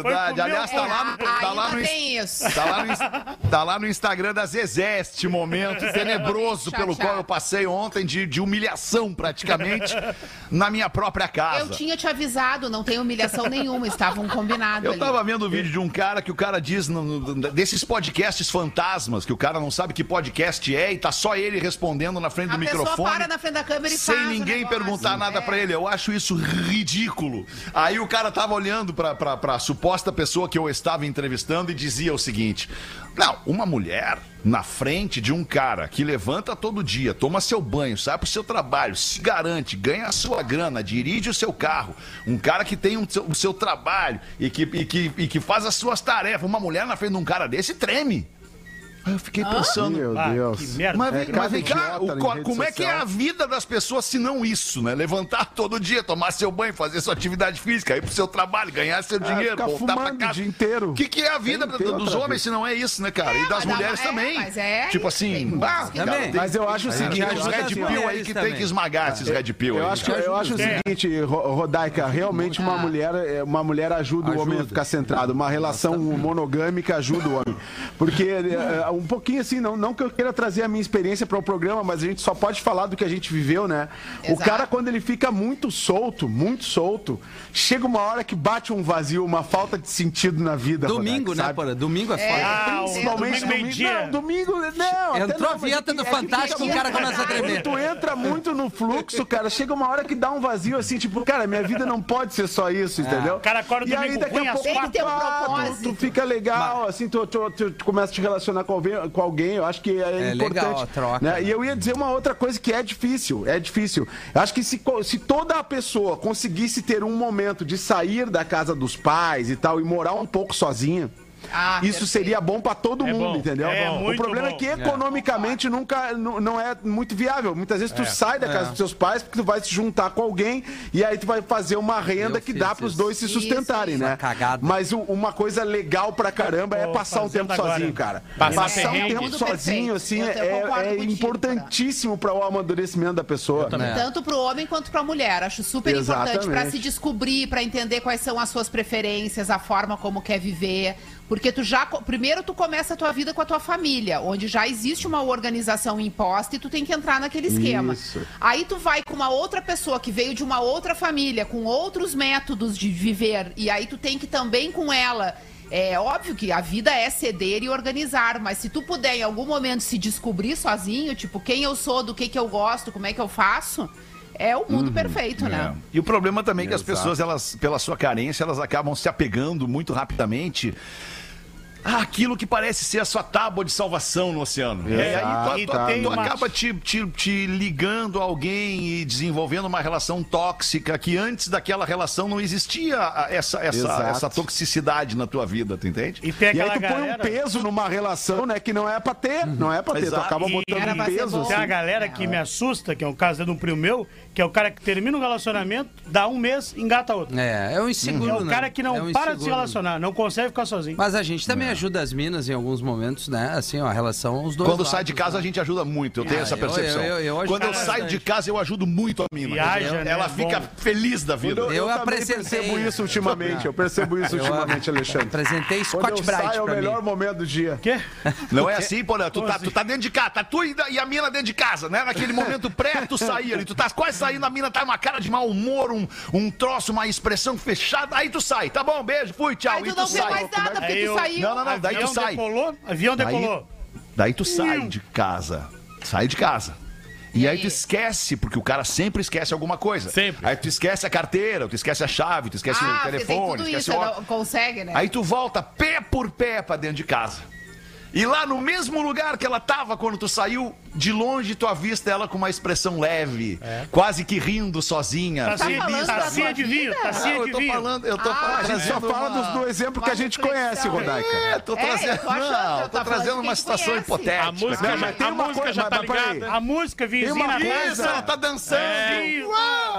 verdade. Aliás, tá lá no, tá lá no, isso. Tá lá, no, tá lá no Instagram da Zezé este momento tenebroso pelo qual eu passei ontem de, de humilhação praticamente na minha própria casa. Eu tinha te avisado, não tem humilhação nenhuma, estavam combinados Eu ali. tava vendo o vídeo de um cara que o cara diz no- no- desses podcasts fantasmas, que o cara não sabe que podcast é e tá só ele respondendo na frente A do microfone. para na frente da câmera e sem ninguém perguntar nada É. pra ele. Eu acho isso ridículo. Aí o cara tava olhando pra, pra, pra suposta pessoa que eu estava entrevistando e dizia o seguinte: Não, uma mulher na frente de um cara que levanta todo dia, toma seu banho, sai pro seu trabalho, se garante, ganha a sua grana, dirige o seu carro, um cara que tem um o seu trabalho e que, e, que, e que faz as suas tarefas, uma mulher na frente de um cara desse treme. Eu fiquei pensando. Meu Ah, Deus. que merda. Mas, É, mas vem cá, o como é que é a vida das pessoas se não isso, né? Levantar todo dia, tomar seu banho, fazer sua atividade física, ir pro seu trabalho, ganhar seu dinheiro, ficar voltar pra fumando casa. o dia inteiro. O que, que é a vida dos homens vida. se não é isso, né, cara? É, e das mas mulheres é, também. mas é, tipo assim, tem bah, cara, Também. tem- Mas eu acho o seguinte, ajuda Red Pill aí que tem que esmagar esses Red Pill Eu aí. acho, eu acho o É. seguinte, Ro- Rodaica, realmente uma mulher, é, uma mulher ajuda, o homem a ficar centrado. Uma relação monogâmica ajuda o homem. Porque é, um pouquinho assim, não, não que eu queira trazer a minha experiência para o programa, mas a gente só pode falar do que a gente viveu, né? O Exato. cara, quando ele fica muito solto, muito solto, chega uma hora que bate um vazio, uma falta de sentido na vida. Domingo, Rodaica, né? Porra? Domingo é É. foda. Ah, o Principalmente domingo meio-dia. Não, domingo, não. Entrou não, a vinheta é do que- é Fantástico, o cara começa a tremer. Tu entra muito no fluxo, cara, chega uma hora que dá um vazio assim, tipo, cara, minha vida não pode ser só isso, entendeu? O cara acorda e aí domingo daqui ruim a pouco Tem que ter um tu- propósito. tu, fica legal, assim, tu, tu, tu- tu começa a te relacionar com com alguém eu acho que é, É importante. legal a troca, né? né? E eu ia dizer uma outra coisa que é difícil, é difícil. Eu acho que se, se toda a pessoa conseguisse ter um momento de sair da casa dos pais e tal, e morar um pouco sozinha, Ah, isso perfeito. seria bom pra todo É mundo, bom. entendeu? É o problema bom. é que economicamente nunca não é muito viável. Muitas vezes tu sai da casa dos seus pais porque tu vai se juntar com alguém e aí tu vai fazer uma renda Eu que dá pros isso. dois se Isso, sustentarem, isso. né? Uma cagada. Mas o- uma coisa legal pra caramba é passar um tempo agora. sozinho, cara. Passar Passar um tempo sozinho, perfeito. assim, é, é importantíssimo para o amadurecimento da pessoa. Tanto pro homem quanto pra mulher. Acho super importante Exatamente. pra se descobrir, pra entender quais são as suas preferências, a forma como quer viver. Porque tu já. Primeiro tu começa a tua vida com a tua família, onde já existe uma organização imposta e tu tem que entrar naquele esquema. Isso. Aí tu vai com uma outra pessoa que veio de uma outra família, com outros métodos de viver, e aí tu tem que também com ela. É óbvio que a vida é ceder e organizar, mas se tu puder em algum momento se descobrir sozinho, tipo, quem eu sou, do que que eu gosto, como é que eu faço, é o Uhum. mundo perfeito, né? É. E o problema também é que as Exato. pessoas, elas, pela sua carência, elas acabam se apegando muito rapidamente àquilo que parece ser a sua tábua de salvação no oceano. Exato. É, aí tu, tu- Tem tu uma- acaba te, te, te ligando a alguém e desenvolvendo uma relação tóxica que antes daquela relação não existia essa, essa, essa toxicidade na tua vida, tu entende? E tem E aí tu põe um galera... peso numa relação, né, que não é pra ter, não é pra ter. Tu Exato. acaba E- botando um peso, bom. assim. Tem a galera que me assusta, que é um caso de um primo meu, que é o cara que termina um relacionamento, dá um mês, engata outro. É, é um inseguro, É o né? cara que não É um para de se relacionar, não consegue ficar sozinho. Mas a gente também ajuda as minas em alguns momentos, né? Assim, ó, a relação os dois Quando lados, sai de casa, né? a gente ajuda muito. Eu tenho Ah, essa percepção. eu- eu- eu Quando eu bastante. saio de casa, eu ajudo muito a mina. Viaja, né? Ela Bom. fica feliz da vida. Eu, Eu também apresentei- percebo isso ultimamente, eu percebo isso ultimamente, Alexandre. apresentei Quando Scott eu Bright saio é o melhor mim. momento do dia. Quê? Não é assim, Porã? Tu, Como tá, tu tá dentro de casa, tá tu e, e a mina dentro de casa, né? Naquele momento pré, tu sair ali. Tu tá quase saindo, a mina tá uma cara de mau humor, um, um troço, uma expressão fechada. Aí tu sai, tá bom, beijo, fui, tchau. Aí e tu tu não vê sai. mais nada, porque Aí tu eu- saiu. Não, não, não, daí tu sai. decolou, avião Daí- decolou. Daí tu sai de casa. Sai de casa. E aí tu esquece, porque o cara sempre esquece alguma coisa. Sempre. Aí tu esquece a carteira, tu esquece a chave, tu esquece ah, o telefone, tudo esquece isso, o consegue, né? Aí tu volta pé por pé pra dentro de casa. E lá no mesmo lugar que ela tava quando tu saiu, de longe tu avista ela com uma expressão leve, quase que rindo sozinha. Tacinha, falando da tacinha de vinho, tacinha de eu tô vinho. falando, eu tô Ah, falando, A gente só fala uma- dos, do exemplo que a gente conhece, Rodaica. É, tô É, trazendo, eu tô achando, não, tô trazendo uma situação conhece. hipotética. A música, Não, já, tem a uma música coisa- já tá ligada. A música, vinhozinho uma na. Isso, ela tá dançando. Vinho.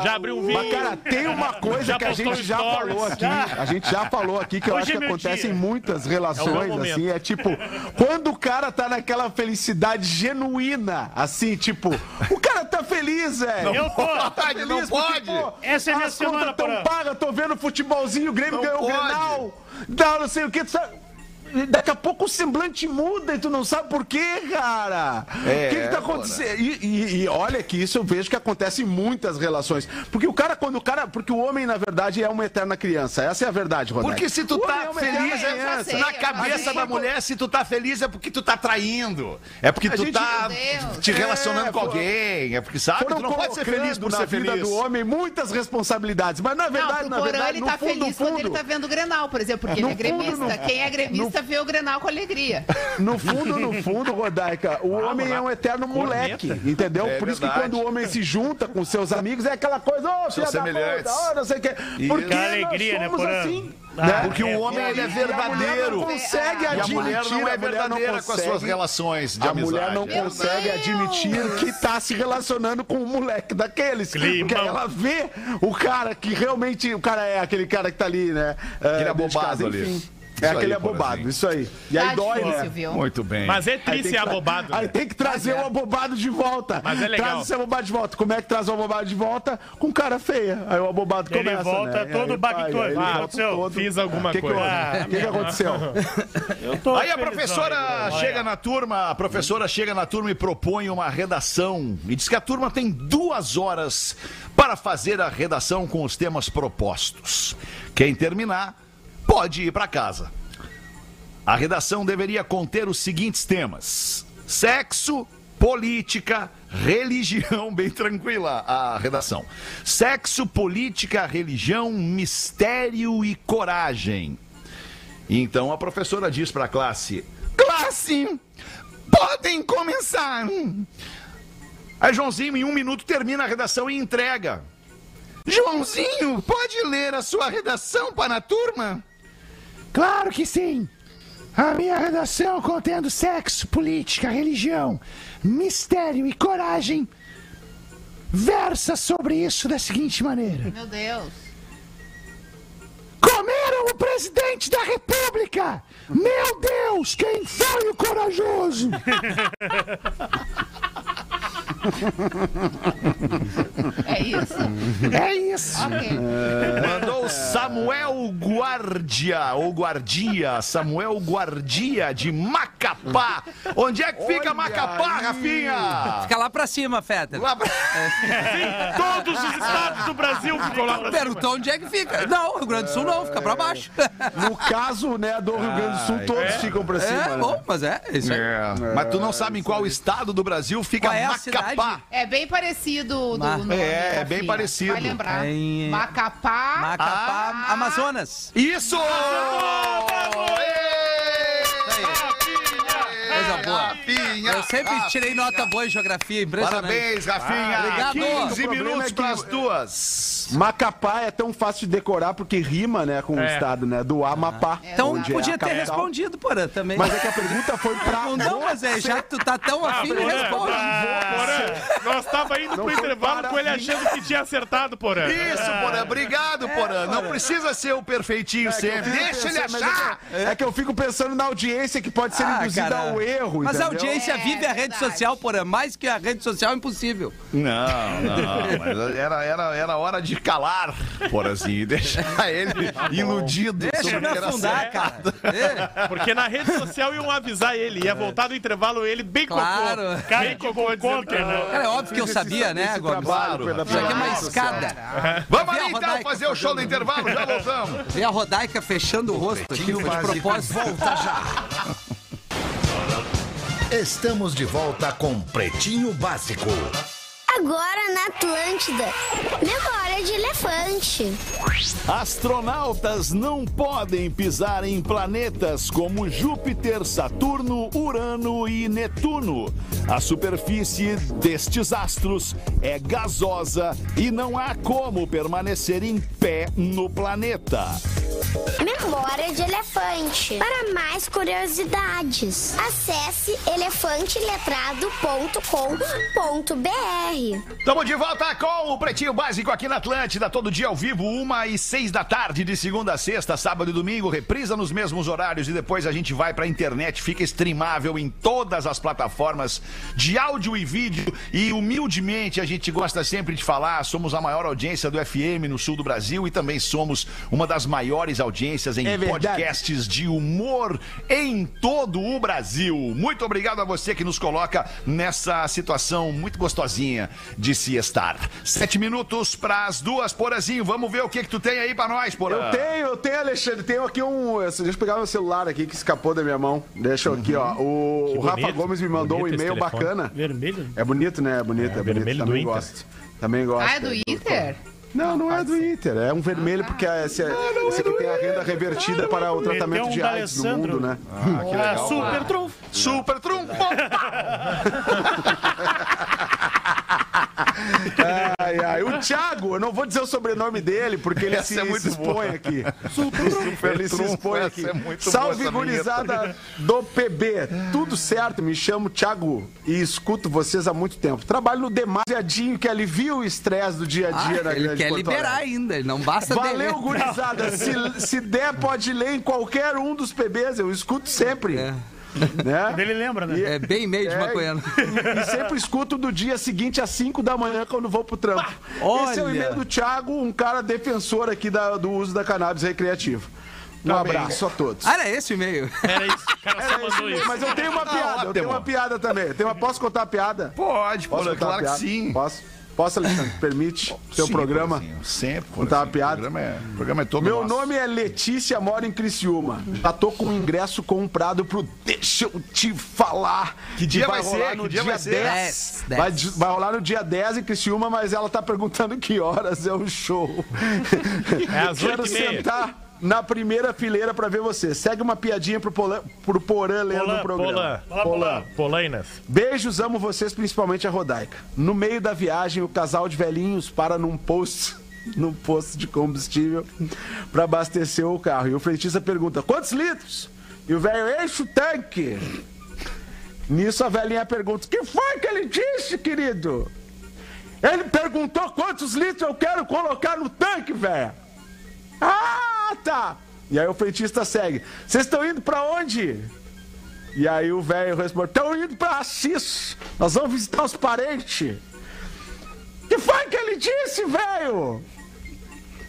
Já abriu um vinho. Mas, cara, tem uma coisa Já que a gente já stories. falou aqui. A gente já falou aqui que eu Hoje acho é que acontece em muitas É relações, assim. É tipo, quando o cara tá naquela felicidade genuína, assim, tipo, o cara tá feliz, velho. Eu tô. Pode, Feliz não porque, pode. pô, Essa é a minha as semana, tão pagas, tô vendo futebolzinho, o Grêmio Não ganhou o pode. Grenal, dá não sei o que, tu sabe... Daqui a pouco o semblante muda e tu não sabe por quê, cara. É, o que, que tá pô, acontecendo? E, e- e olha que isso eu vejo que acontece em muitas relações. Porque o cara, quando o cara. Porque o homem, na verdade, é uma eterna criança. Essa é a verdade, Rodaica. Porque se tu O tá é feliz, é- sei, na cabeça da mulher, se tu tá feliz é porque tu tá traindo. É porque tu gente- tá te relacionando É, com alguém. É porque, sabe, tu não pode ser feliz por ser na vida feliz. do homem muitas responsabilidades. Mas na Não, verdade, pro na verdade, ele no tá fundo, feliz no quando ele fundo, tá vendo o Grenal, por exemplo, porque No ele é fundo, gremista. no- Quem é gremista vê o Grenal com alegria. No fundo, no fundo, Rodaica, o homem é um eterno moleque, entendeu? É Por isso que quando o homem se junta com seus amigos, é aquela coisa, ô, filha da puta, ô, não sei o quê. Porque Que alegria, nós né, somos Porã? assim. Ah, né? Porque o homem ele é a mulher verdadeiro. não consegue E a admitir, mulher não é a mulher não verdadeira com as suas consegue- relações de a amizade. mulher não consegue Deus! admitir que tá se relacionando com um moleque daqueles. Climão. Porque aí ela vê o cara que realmente. O cara é aquele cara que tá ali, né? Aquele é, abobado casa, ali. Isso É aí, aquele abobado, Porazinho. isso aí. E aí Tá dói, difícil, né? viu? Muito bem. Mas é Aí triste ser abobado. Aí né? tem que trazer Mas é. o abobado de volta. Mas é legal. Traz esse abobado de volta. Como é que traz o abobado de volta? Com cara feia. Aí o abobado Ele começa, volta né? todo Aí, aí ele Ah, aconteceu? todo. Fiz alguma que que coisa. O que, que aconteceu? Eu tô Aí a professora chega na turma, a professora chega na turma e propõe uma redação. E diz que a turma tem duas horas para fazer a redação com os temas propostos. Quem terminar, pode ir para casa. A redação deveria conter os seguintes temas: sexo, política, religião, bem tranquila a redação. Sexo, política, religião, mistério e coragem. Então a professora diz para a classe: Classe, podem começar. Aí Joãozinho, em um minuto, termina a redação e entrega. Joãozinho, pode ler a sua redação para a turma? Claro que sim. A minha redação contendo sexo, política, religião, mistério e coragem versa sobre isso da seguinte maneira. Meu Deus. Comeram o presidente da república! Meu Deus, quem foi o corajoso? É isso? É isso. Ok. Mandou Samuel Guardia, ou Guardia, Samuel Guardia de Macapá. Onde é que fica Olha Macapá, aí. Rafinha? Fica lá pra cima, Fetter. Lá pra- Todos os estados do Brasil ficam lá pra cima. Perguntou onde é que fica. Não, Rio Grande do Sul não, fica pra baixo. No caso, né, do Rio Grande do Sul, todos ficam pra cima. É, né? bom, mas é, é isso aí. É, Mas tu não sabe em qual estado do Brasil fica Qual é a Macapá. É bem parecido do Ma- nome, É, é Rafinha. bem parecido. Vai lembrar. É em- Macapá. Macapá, Ah. Amazonas. Isso! Coisa boa. Rafinha, Eu sempre tirei nota boa em geografia, impressionante. Parabéns, Rafinha. obrigado. 15 O problema minutos é que- pras duas. Macapá é tão fácil de decorar porque rima, né, com o É. estado, né, do Amapá. Então onde é podia ter capital. respondido, Porã, também. Mas é que a pergunta foi pra... Não, não, mas é, já que tu tá tão afim, Porã, responde. Porã, nós tava indo pro foi intervalo para com ele achando que tinha acertado, Porã. Isso, Porã. Obrigado, Porã. Não precisa ser o perfeitinho sempre. Deixa ele achar. É que, é eu fico pensando na audiência que pode ser Ah, induzida ao erro, Mas a entendeu? Audiência É, vive a rede social, Porã. Mais que a rede social é impossível. Não, não. Mas era, era, era hora de calar, Porazinho, e deixar ele iludido Deixa sobre eu o me que era afundar, cara. É, Porque na rede social iam avisar ele. Ia voltar do intervalo ele bem Claro. cocô. Cara, bem cocô dizendo que contra, não. né? cara, é óbvio que eu sabia, né, Gomes? pela- Isso aqui é uma escada. Vamos ali então fazer o show do intervalo, já voltamos. Vê a Rodaica fechando o rosto aqui, de propósito. volta já. Estamos de volta com Pretinho Básico. Agora na Atlântida. Memória de elefante. Astronautas não podem pisar em planetas como Júpiter, Saturno, Urano e Netuno. A superfície destes astros é gasosa e não há como permanecer em pé no planeta. Memória de elefante. Para mais curiosidades, acesse elefanteletrado.com.br. Tamo de volta com o Pretinho Básico aqui na Atlântida, todo dia ao vivo, uma e seis da tarde, de segunda a sexta, sábado e domingo, reprisa nos mesmos horários e depois a gente vai pra internet, fica streamável em todas as plataformas de áudio e vídeo e humildemente a gente gosta sempre de falar, somos a maior audiência do FM no sul do Brasil e também somos uma das maiores audiências em É podcasts de humor em todo o Brasil. Muito obrigado a você que nos coloca nessa situação muito gostosinha de se estar. Sete minutos para as duas, Porazinho. Vamos ver o que que tu tem aí para nós, Porã. Eu tenho, eu tenho, Alexandre. Tenho aqui um. Deixa eu pegar meu celular aqui que escapou da minha mão. Deixa eu aqui, ó. O, Que o Rafa bonito, Gomes me mandou um e-mail bacana. Vermelho? É bonito, né? É bonito, é, É, bonito. vermelho Também do Inter. gosto. Também gosto. Ah, é do Inter? Não, não é do Inter. É um vermelho porque esse, esse aqui tem a renda revertida para o tratamento um de AIDS no mundo, né? Ah, super trunfo. Super trunfo. Ai, ai. O Thiago, eu não vou dizer o sobrenome dele, porque ele Essa se, é se expõe boa. aqui. Super Ele se expõe aqui. é Salve, gurizada do PB. Tudo certo, me chamo Thiago e escuto vocês há muito tempo. Trabalho no Demasiadinho, que alivia o estresse do dia a dia Ah, na ele quer liberar ainda, ele não basta Valeu, gurizada. Se, se der, pode ler em qualquer um dos PBs. Eu escuto sempre. É. Né? Ele lembra, né? É bem meio de É, maconhando. E, e sempre escuto do dia seguinte às 5 da manhã quando vou pro trampo. Esse é o olha. e-mail do Thiago, um cara defensor aqui da- do uso da cannabis recreativa. Um abraço a todos. Ah, era esse o e-mail? Era isso. O cara só mandou isso. Mas eu tenho uma piada, eu tenho uma piada também. Eu tenho uma- posso contar a piada? Pode, contar a claro que sim. Posso? Posso, Alexandre? Permite? Seu Sim, programa? Porazinho, Sempre. Contar uma Porazinho. piada? O programa é, o programa é todo Meu nosso. nome é Letícia, moro em Criciúma. Já tô com o ingresso comprado pro Deixa eu te falar. Que dia vai rolar ser? no Que dia vai ser? 10. 10, Vai, vai rolar no dia 10 em Criciúma, mas ela tá perguntando que horas é o show. É às Quero oito e meia. sentar na primeira fileira pra ver você. Segue uma piadinha pro, Polã, pro Porã lendo o programa. Polã. Polã. Polainas. Beijos, amo vocês, principalmente a Rodaica. No meio da viagem, o casal de velhinhos para num posto, num posto de combustível para abastecer o carro. E o frentista pergunta: quantos litros? E o velho enche o tanque. Nisso a velhinha pergunta: que foi que ele disse, querido? Ele perguntou quantos litros eu quero colocar no tanque, velho. Ah, tá. E aí o frentista segue: vocês estão indo pra onde? E aí o velho responde: estão indo pra Assis. Nós vamos visitar os parentes. Que foi que ele disse, velho?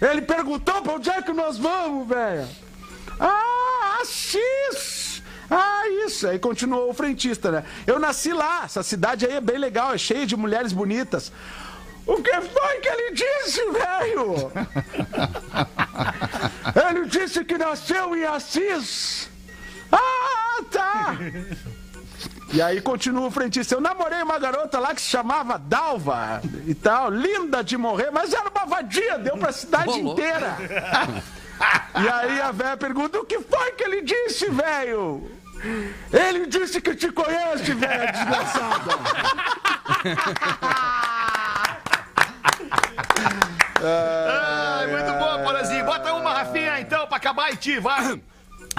Ele perguntou pra onde é que nós vamos, velho. Ah, Assis. Ah, isso. Aí continuou o frentista, né? Eu nasci lá. Essa cidade aí é bem legal, é cheia de mulheres bonitas. O que foi que ele disse, velho? ele disse que nasceu em Assis. Ah, tá. E aí continua o frentista. Eu namorei uma garota lá que se chamava Dalva e tal, linda de morrer, mas era uma vadia, deu pra cidade louco. inteira. E aí a velha pergunta: o que foi que ele disse, velho? Ele disse que te conhece, velho, desgraçada. Ai, muito bom, Porazinho. Bota uma, Rafinha, então, pra acabar e te vai.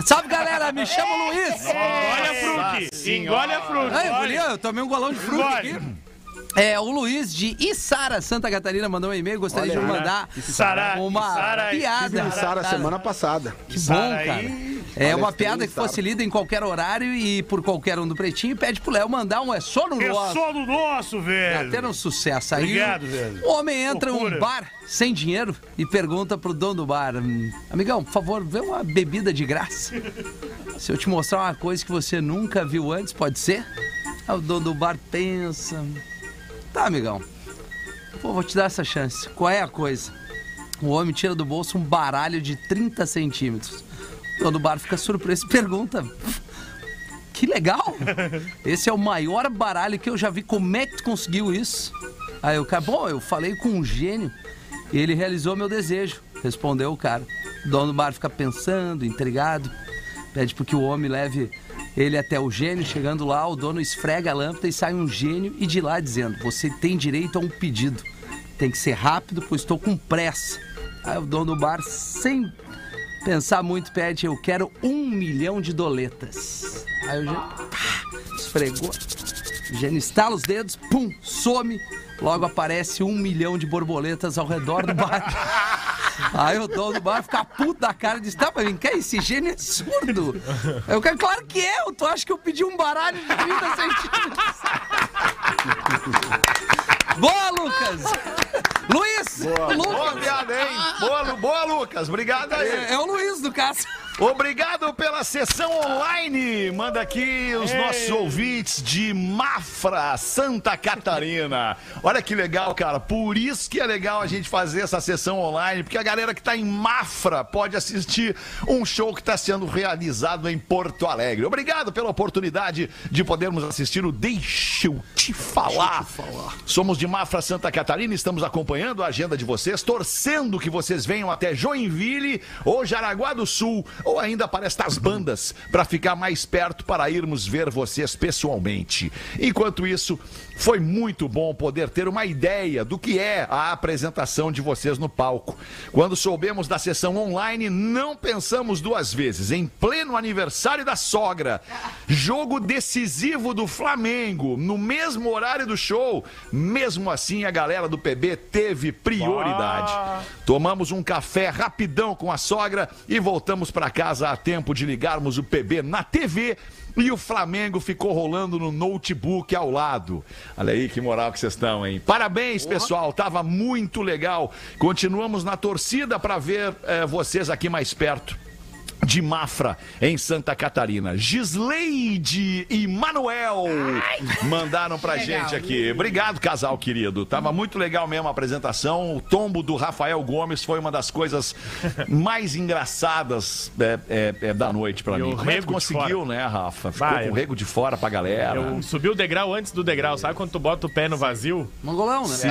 Salve, galera! Me chamo Luiz! Olha a fruque. Engole a fruque. Ai, eu tomei um golão de fruta Engole. aqui. É, o Luiz de Içara, Santa Catarina, mandou um e-mail. Gostaria de Olha aí. mandar Sara, uma Sara, piada. Tive Sara semana passada. Que bom, cara. É uma piada que fosse lida em qualquer horário e por qualquer um do Pretinho. E pede pro Léo mandar um É Só no É Nosso. só do nosso, velho. Até um sucesso. Aí Obrigado, velho. o homem entra em um bar sem dinheiro e pergunta pro dono do bar: "Hum, Amigão, por favor, vê uma bebida de graça. Se eu te mostrar uma coisa que você nunca viu antes, pode ser? Aí o dono do bar pensa: Tá, amigão. Pô, vou te dar essa chance. Qual é a coisa? O homem tira do bolso um baralho de 30 centímetros. O dono do bar fica surpreso e pergunta: Que legal! Esse é o maior baralho que eu já vi. Como é que tu conseguiu isso? Aí o cara, bom, eu falei com um gênio e ele realizou meu desejo, respondeu o cara. O dono do bar fica pensando, intrigado, pede para que o homem leve ele até o gênio. Chegando lá, o dono esfrega a lâmpada e sai um gênio e de lá dizendo: Você tem direito a um pedido. Tem que ser rápido, pois estou com pressa. Aí o dono do bar, sem pensar muito, pede: Eu quero um milhão de doletas. Aí o gênio pá, esfregou. O gênio estala os dedos, pum, some. Logo aparece um milhão de borboletas ao redor do bar. Aí o dono do bar fica puto da cara e diz: Tá, mas vem cá, esse gênio é surdo. Aí o cara, claro que é, tu acha que eu pedi um baralho de 30 centímetros? Boa, Lucas! Luiz! Boa Lucas! piada, hein? Boa, boa, Lucas. Obrigado aí. É, é o Luiz do caso. Obrigado pela sessão online. Manda aqui os nossos ouvintes de Mafra, Santa Catarina. Olha que legal, cara. Por isso que é legal a gente fazer essa sessão online, porque a galera que tá em Mafra pode assistir um show que está sendo realizado em Porto Alegre. Obrigado pela oportunidade de podermos assistir o Deixa eu te falar. Somos de Mafra, Santa Catarina, estamos acompanhando a agenda de vocês, torcendo que vocês venham até Joinville ou Jaraguá do Sul, ou ainda para estas bandas, para ficar mais perto para irmos ver vocês pessoalmente. Enquanto isso, foi muito bom poder ter uma ideia do que é a apresentação de vocês no palco. Quando soubemos da sessão online, não pensamos duas vezes. Em pleno aniversário da sogra, jogo decisivo do Flamengo, no mesmo horário do show, mesmo assim a galera do PB teve prioridade. Tomamos um café rapidão com a sogra e voltamos para casa a tempo de ligarmos o PB na TV e o Flamengo ficou rolando no notebook ao lado. Olha aí que moral que vocês estão, hein? Parabéns, pessoal. Tava muito legal. Continuamos na torcida para ver eh, vocês aqui mais perto. De Mafra, em Santa Catarina. Gisleide e Manuel mandaram pra gente aqui. Obrigado, casal querido. Tava muito legal mesmo a apresentação. O tombo do Rafael Gomes foi uma das coisas mais engraçadas é, é, é, da noite pra E mim. o Como é que rego de conseguiu, né, Rafa? Ficou Vai, com o eu- rego de fora pra galera. Eu subi o degrau antes do degrau. Sabe quando tu bota o pé no vazio? Mongolão, né? Sim.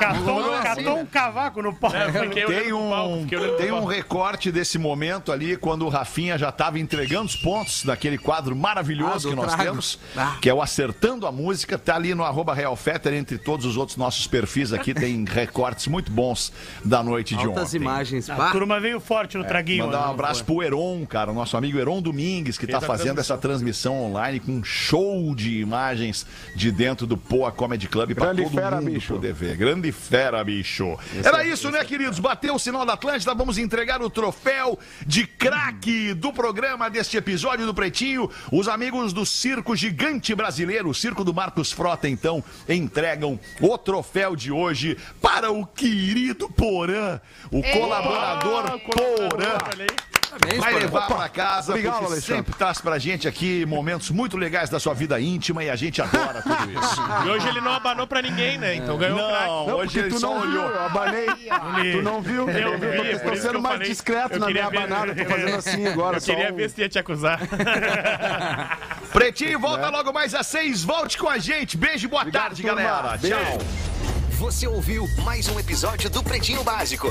Catou, assim, catou né? um cavaco no pau. É, eu fiquei olhando Tem pro palco, um, fiquei olhando pro tem um palco. recorte desse momento ali, quando o Rafinha já estava entregando os pontos daquele quadro maravilhoso Ah, que nós trago. temos, Ah. que é o Acertando a Música. Tá ali no arroba Real Fetter, entre todos os outros nossos perfis aqui, tem recortes muito bons da noite de Altas ontem. imagens. A turma veio forte no traguinho. Mandar um né? abraço pro Heron, cara, o nosso amigo Heron Domingues, que está Fez a fazendo essa transmissão online com um show de imagens de dentro do Poa Comedy Club para Grande todo fera, mundo bicho. poder ver. Grande fera, bicho. Era isso, né, queridos? Bateu o sinal da Atlântida, vamos entregar o troféu de craque do programa deste episódio do Pretinho. Os amigos do Circo Gigante Brasileiro, o Circo do Marcos Frota, então, entregam o troféu de hoje para o querido Porã, o colaborador Porã. Parabéns, Vai levar pra casa, Obrigado, porque Alexandre. sempre traz pra gente aqui momentos muito legais da sua vida íntima e a gente adora tudo isso. E hoje ele não abanou pra ninguém, né? Então ganhou o craque. Não, Não, hoje porque ele tu só não viu, olhou. eu abanei. Tu não viu? Eu Eu vi, que sendo eu mais falei. discreto Eu na minha ver- abanada, tô fazendo assim agora. Eu só queria um- ver se ia te acusar. Pretinho volta logo mais às seis. Volte com a gente. Beijo e boa Obrigado, tarde, turma. galera. Beijo. Tchau. Você ouviu mais um episódio do Pretinho Básico.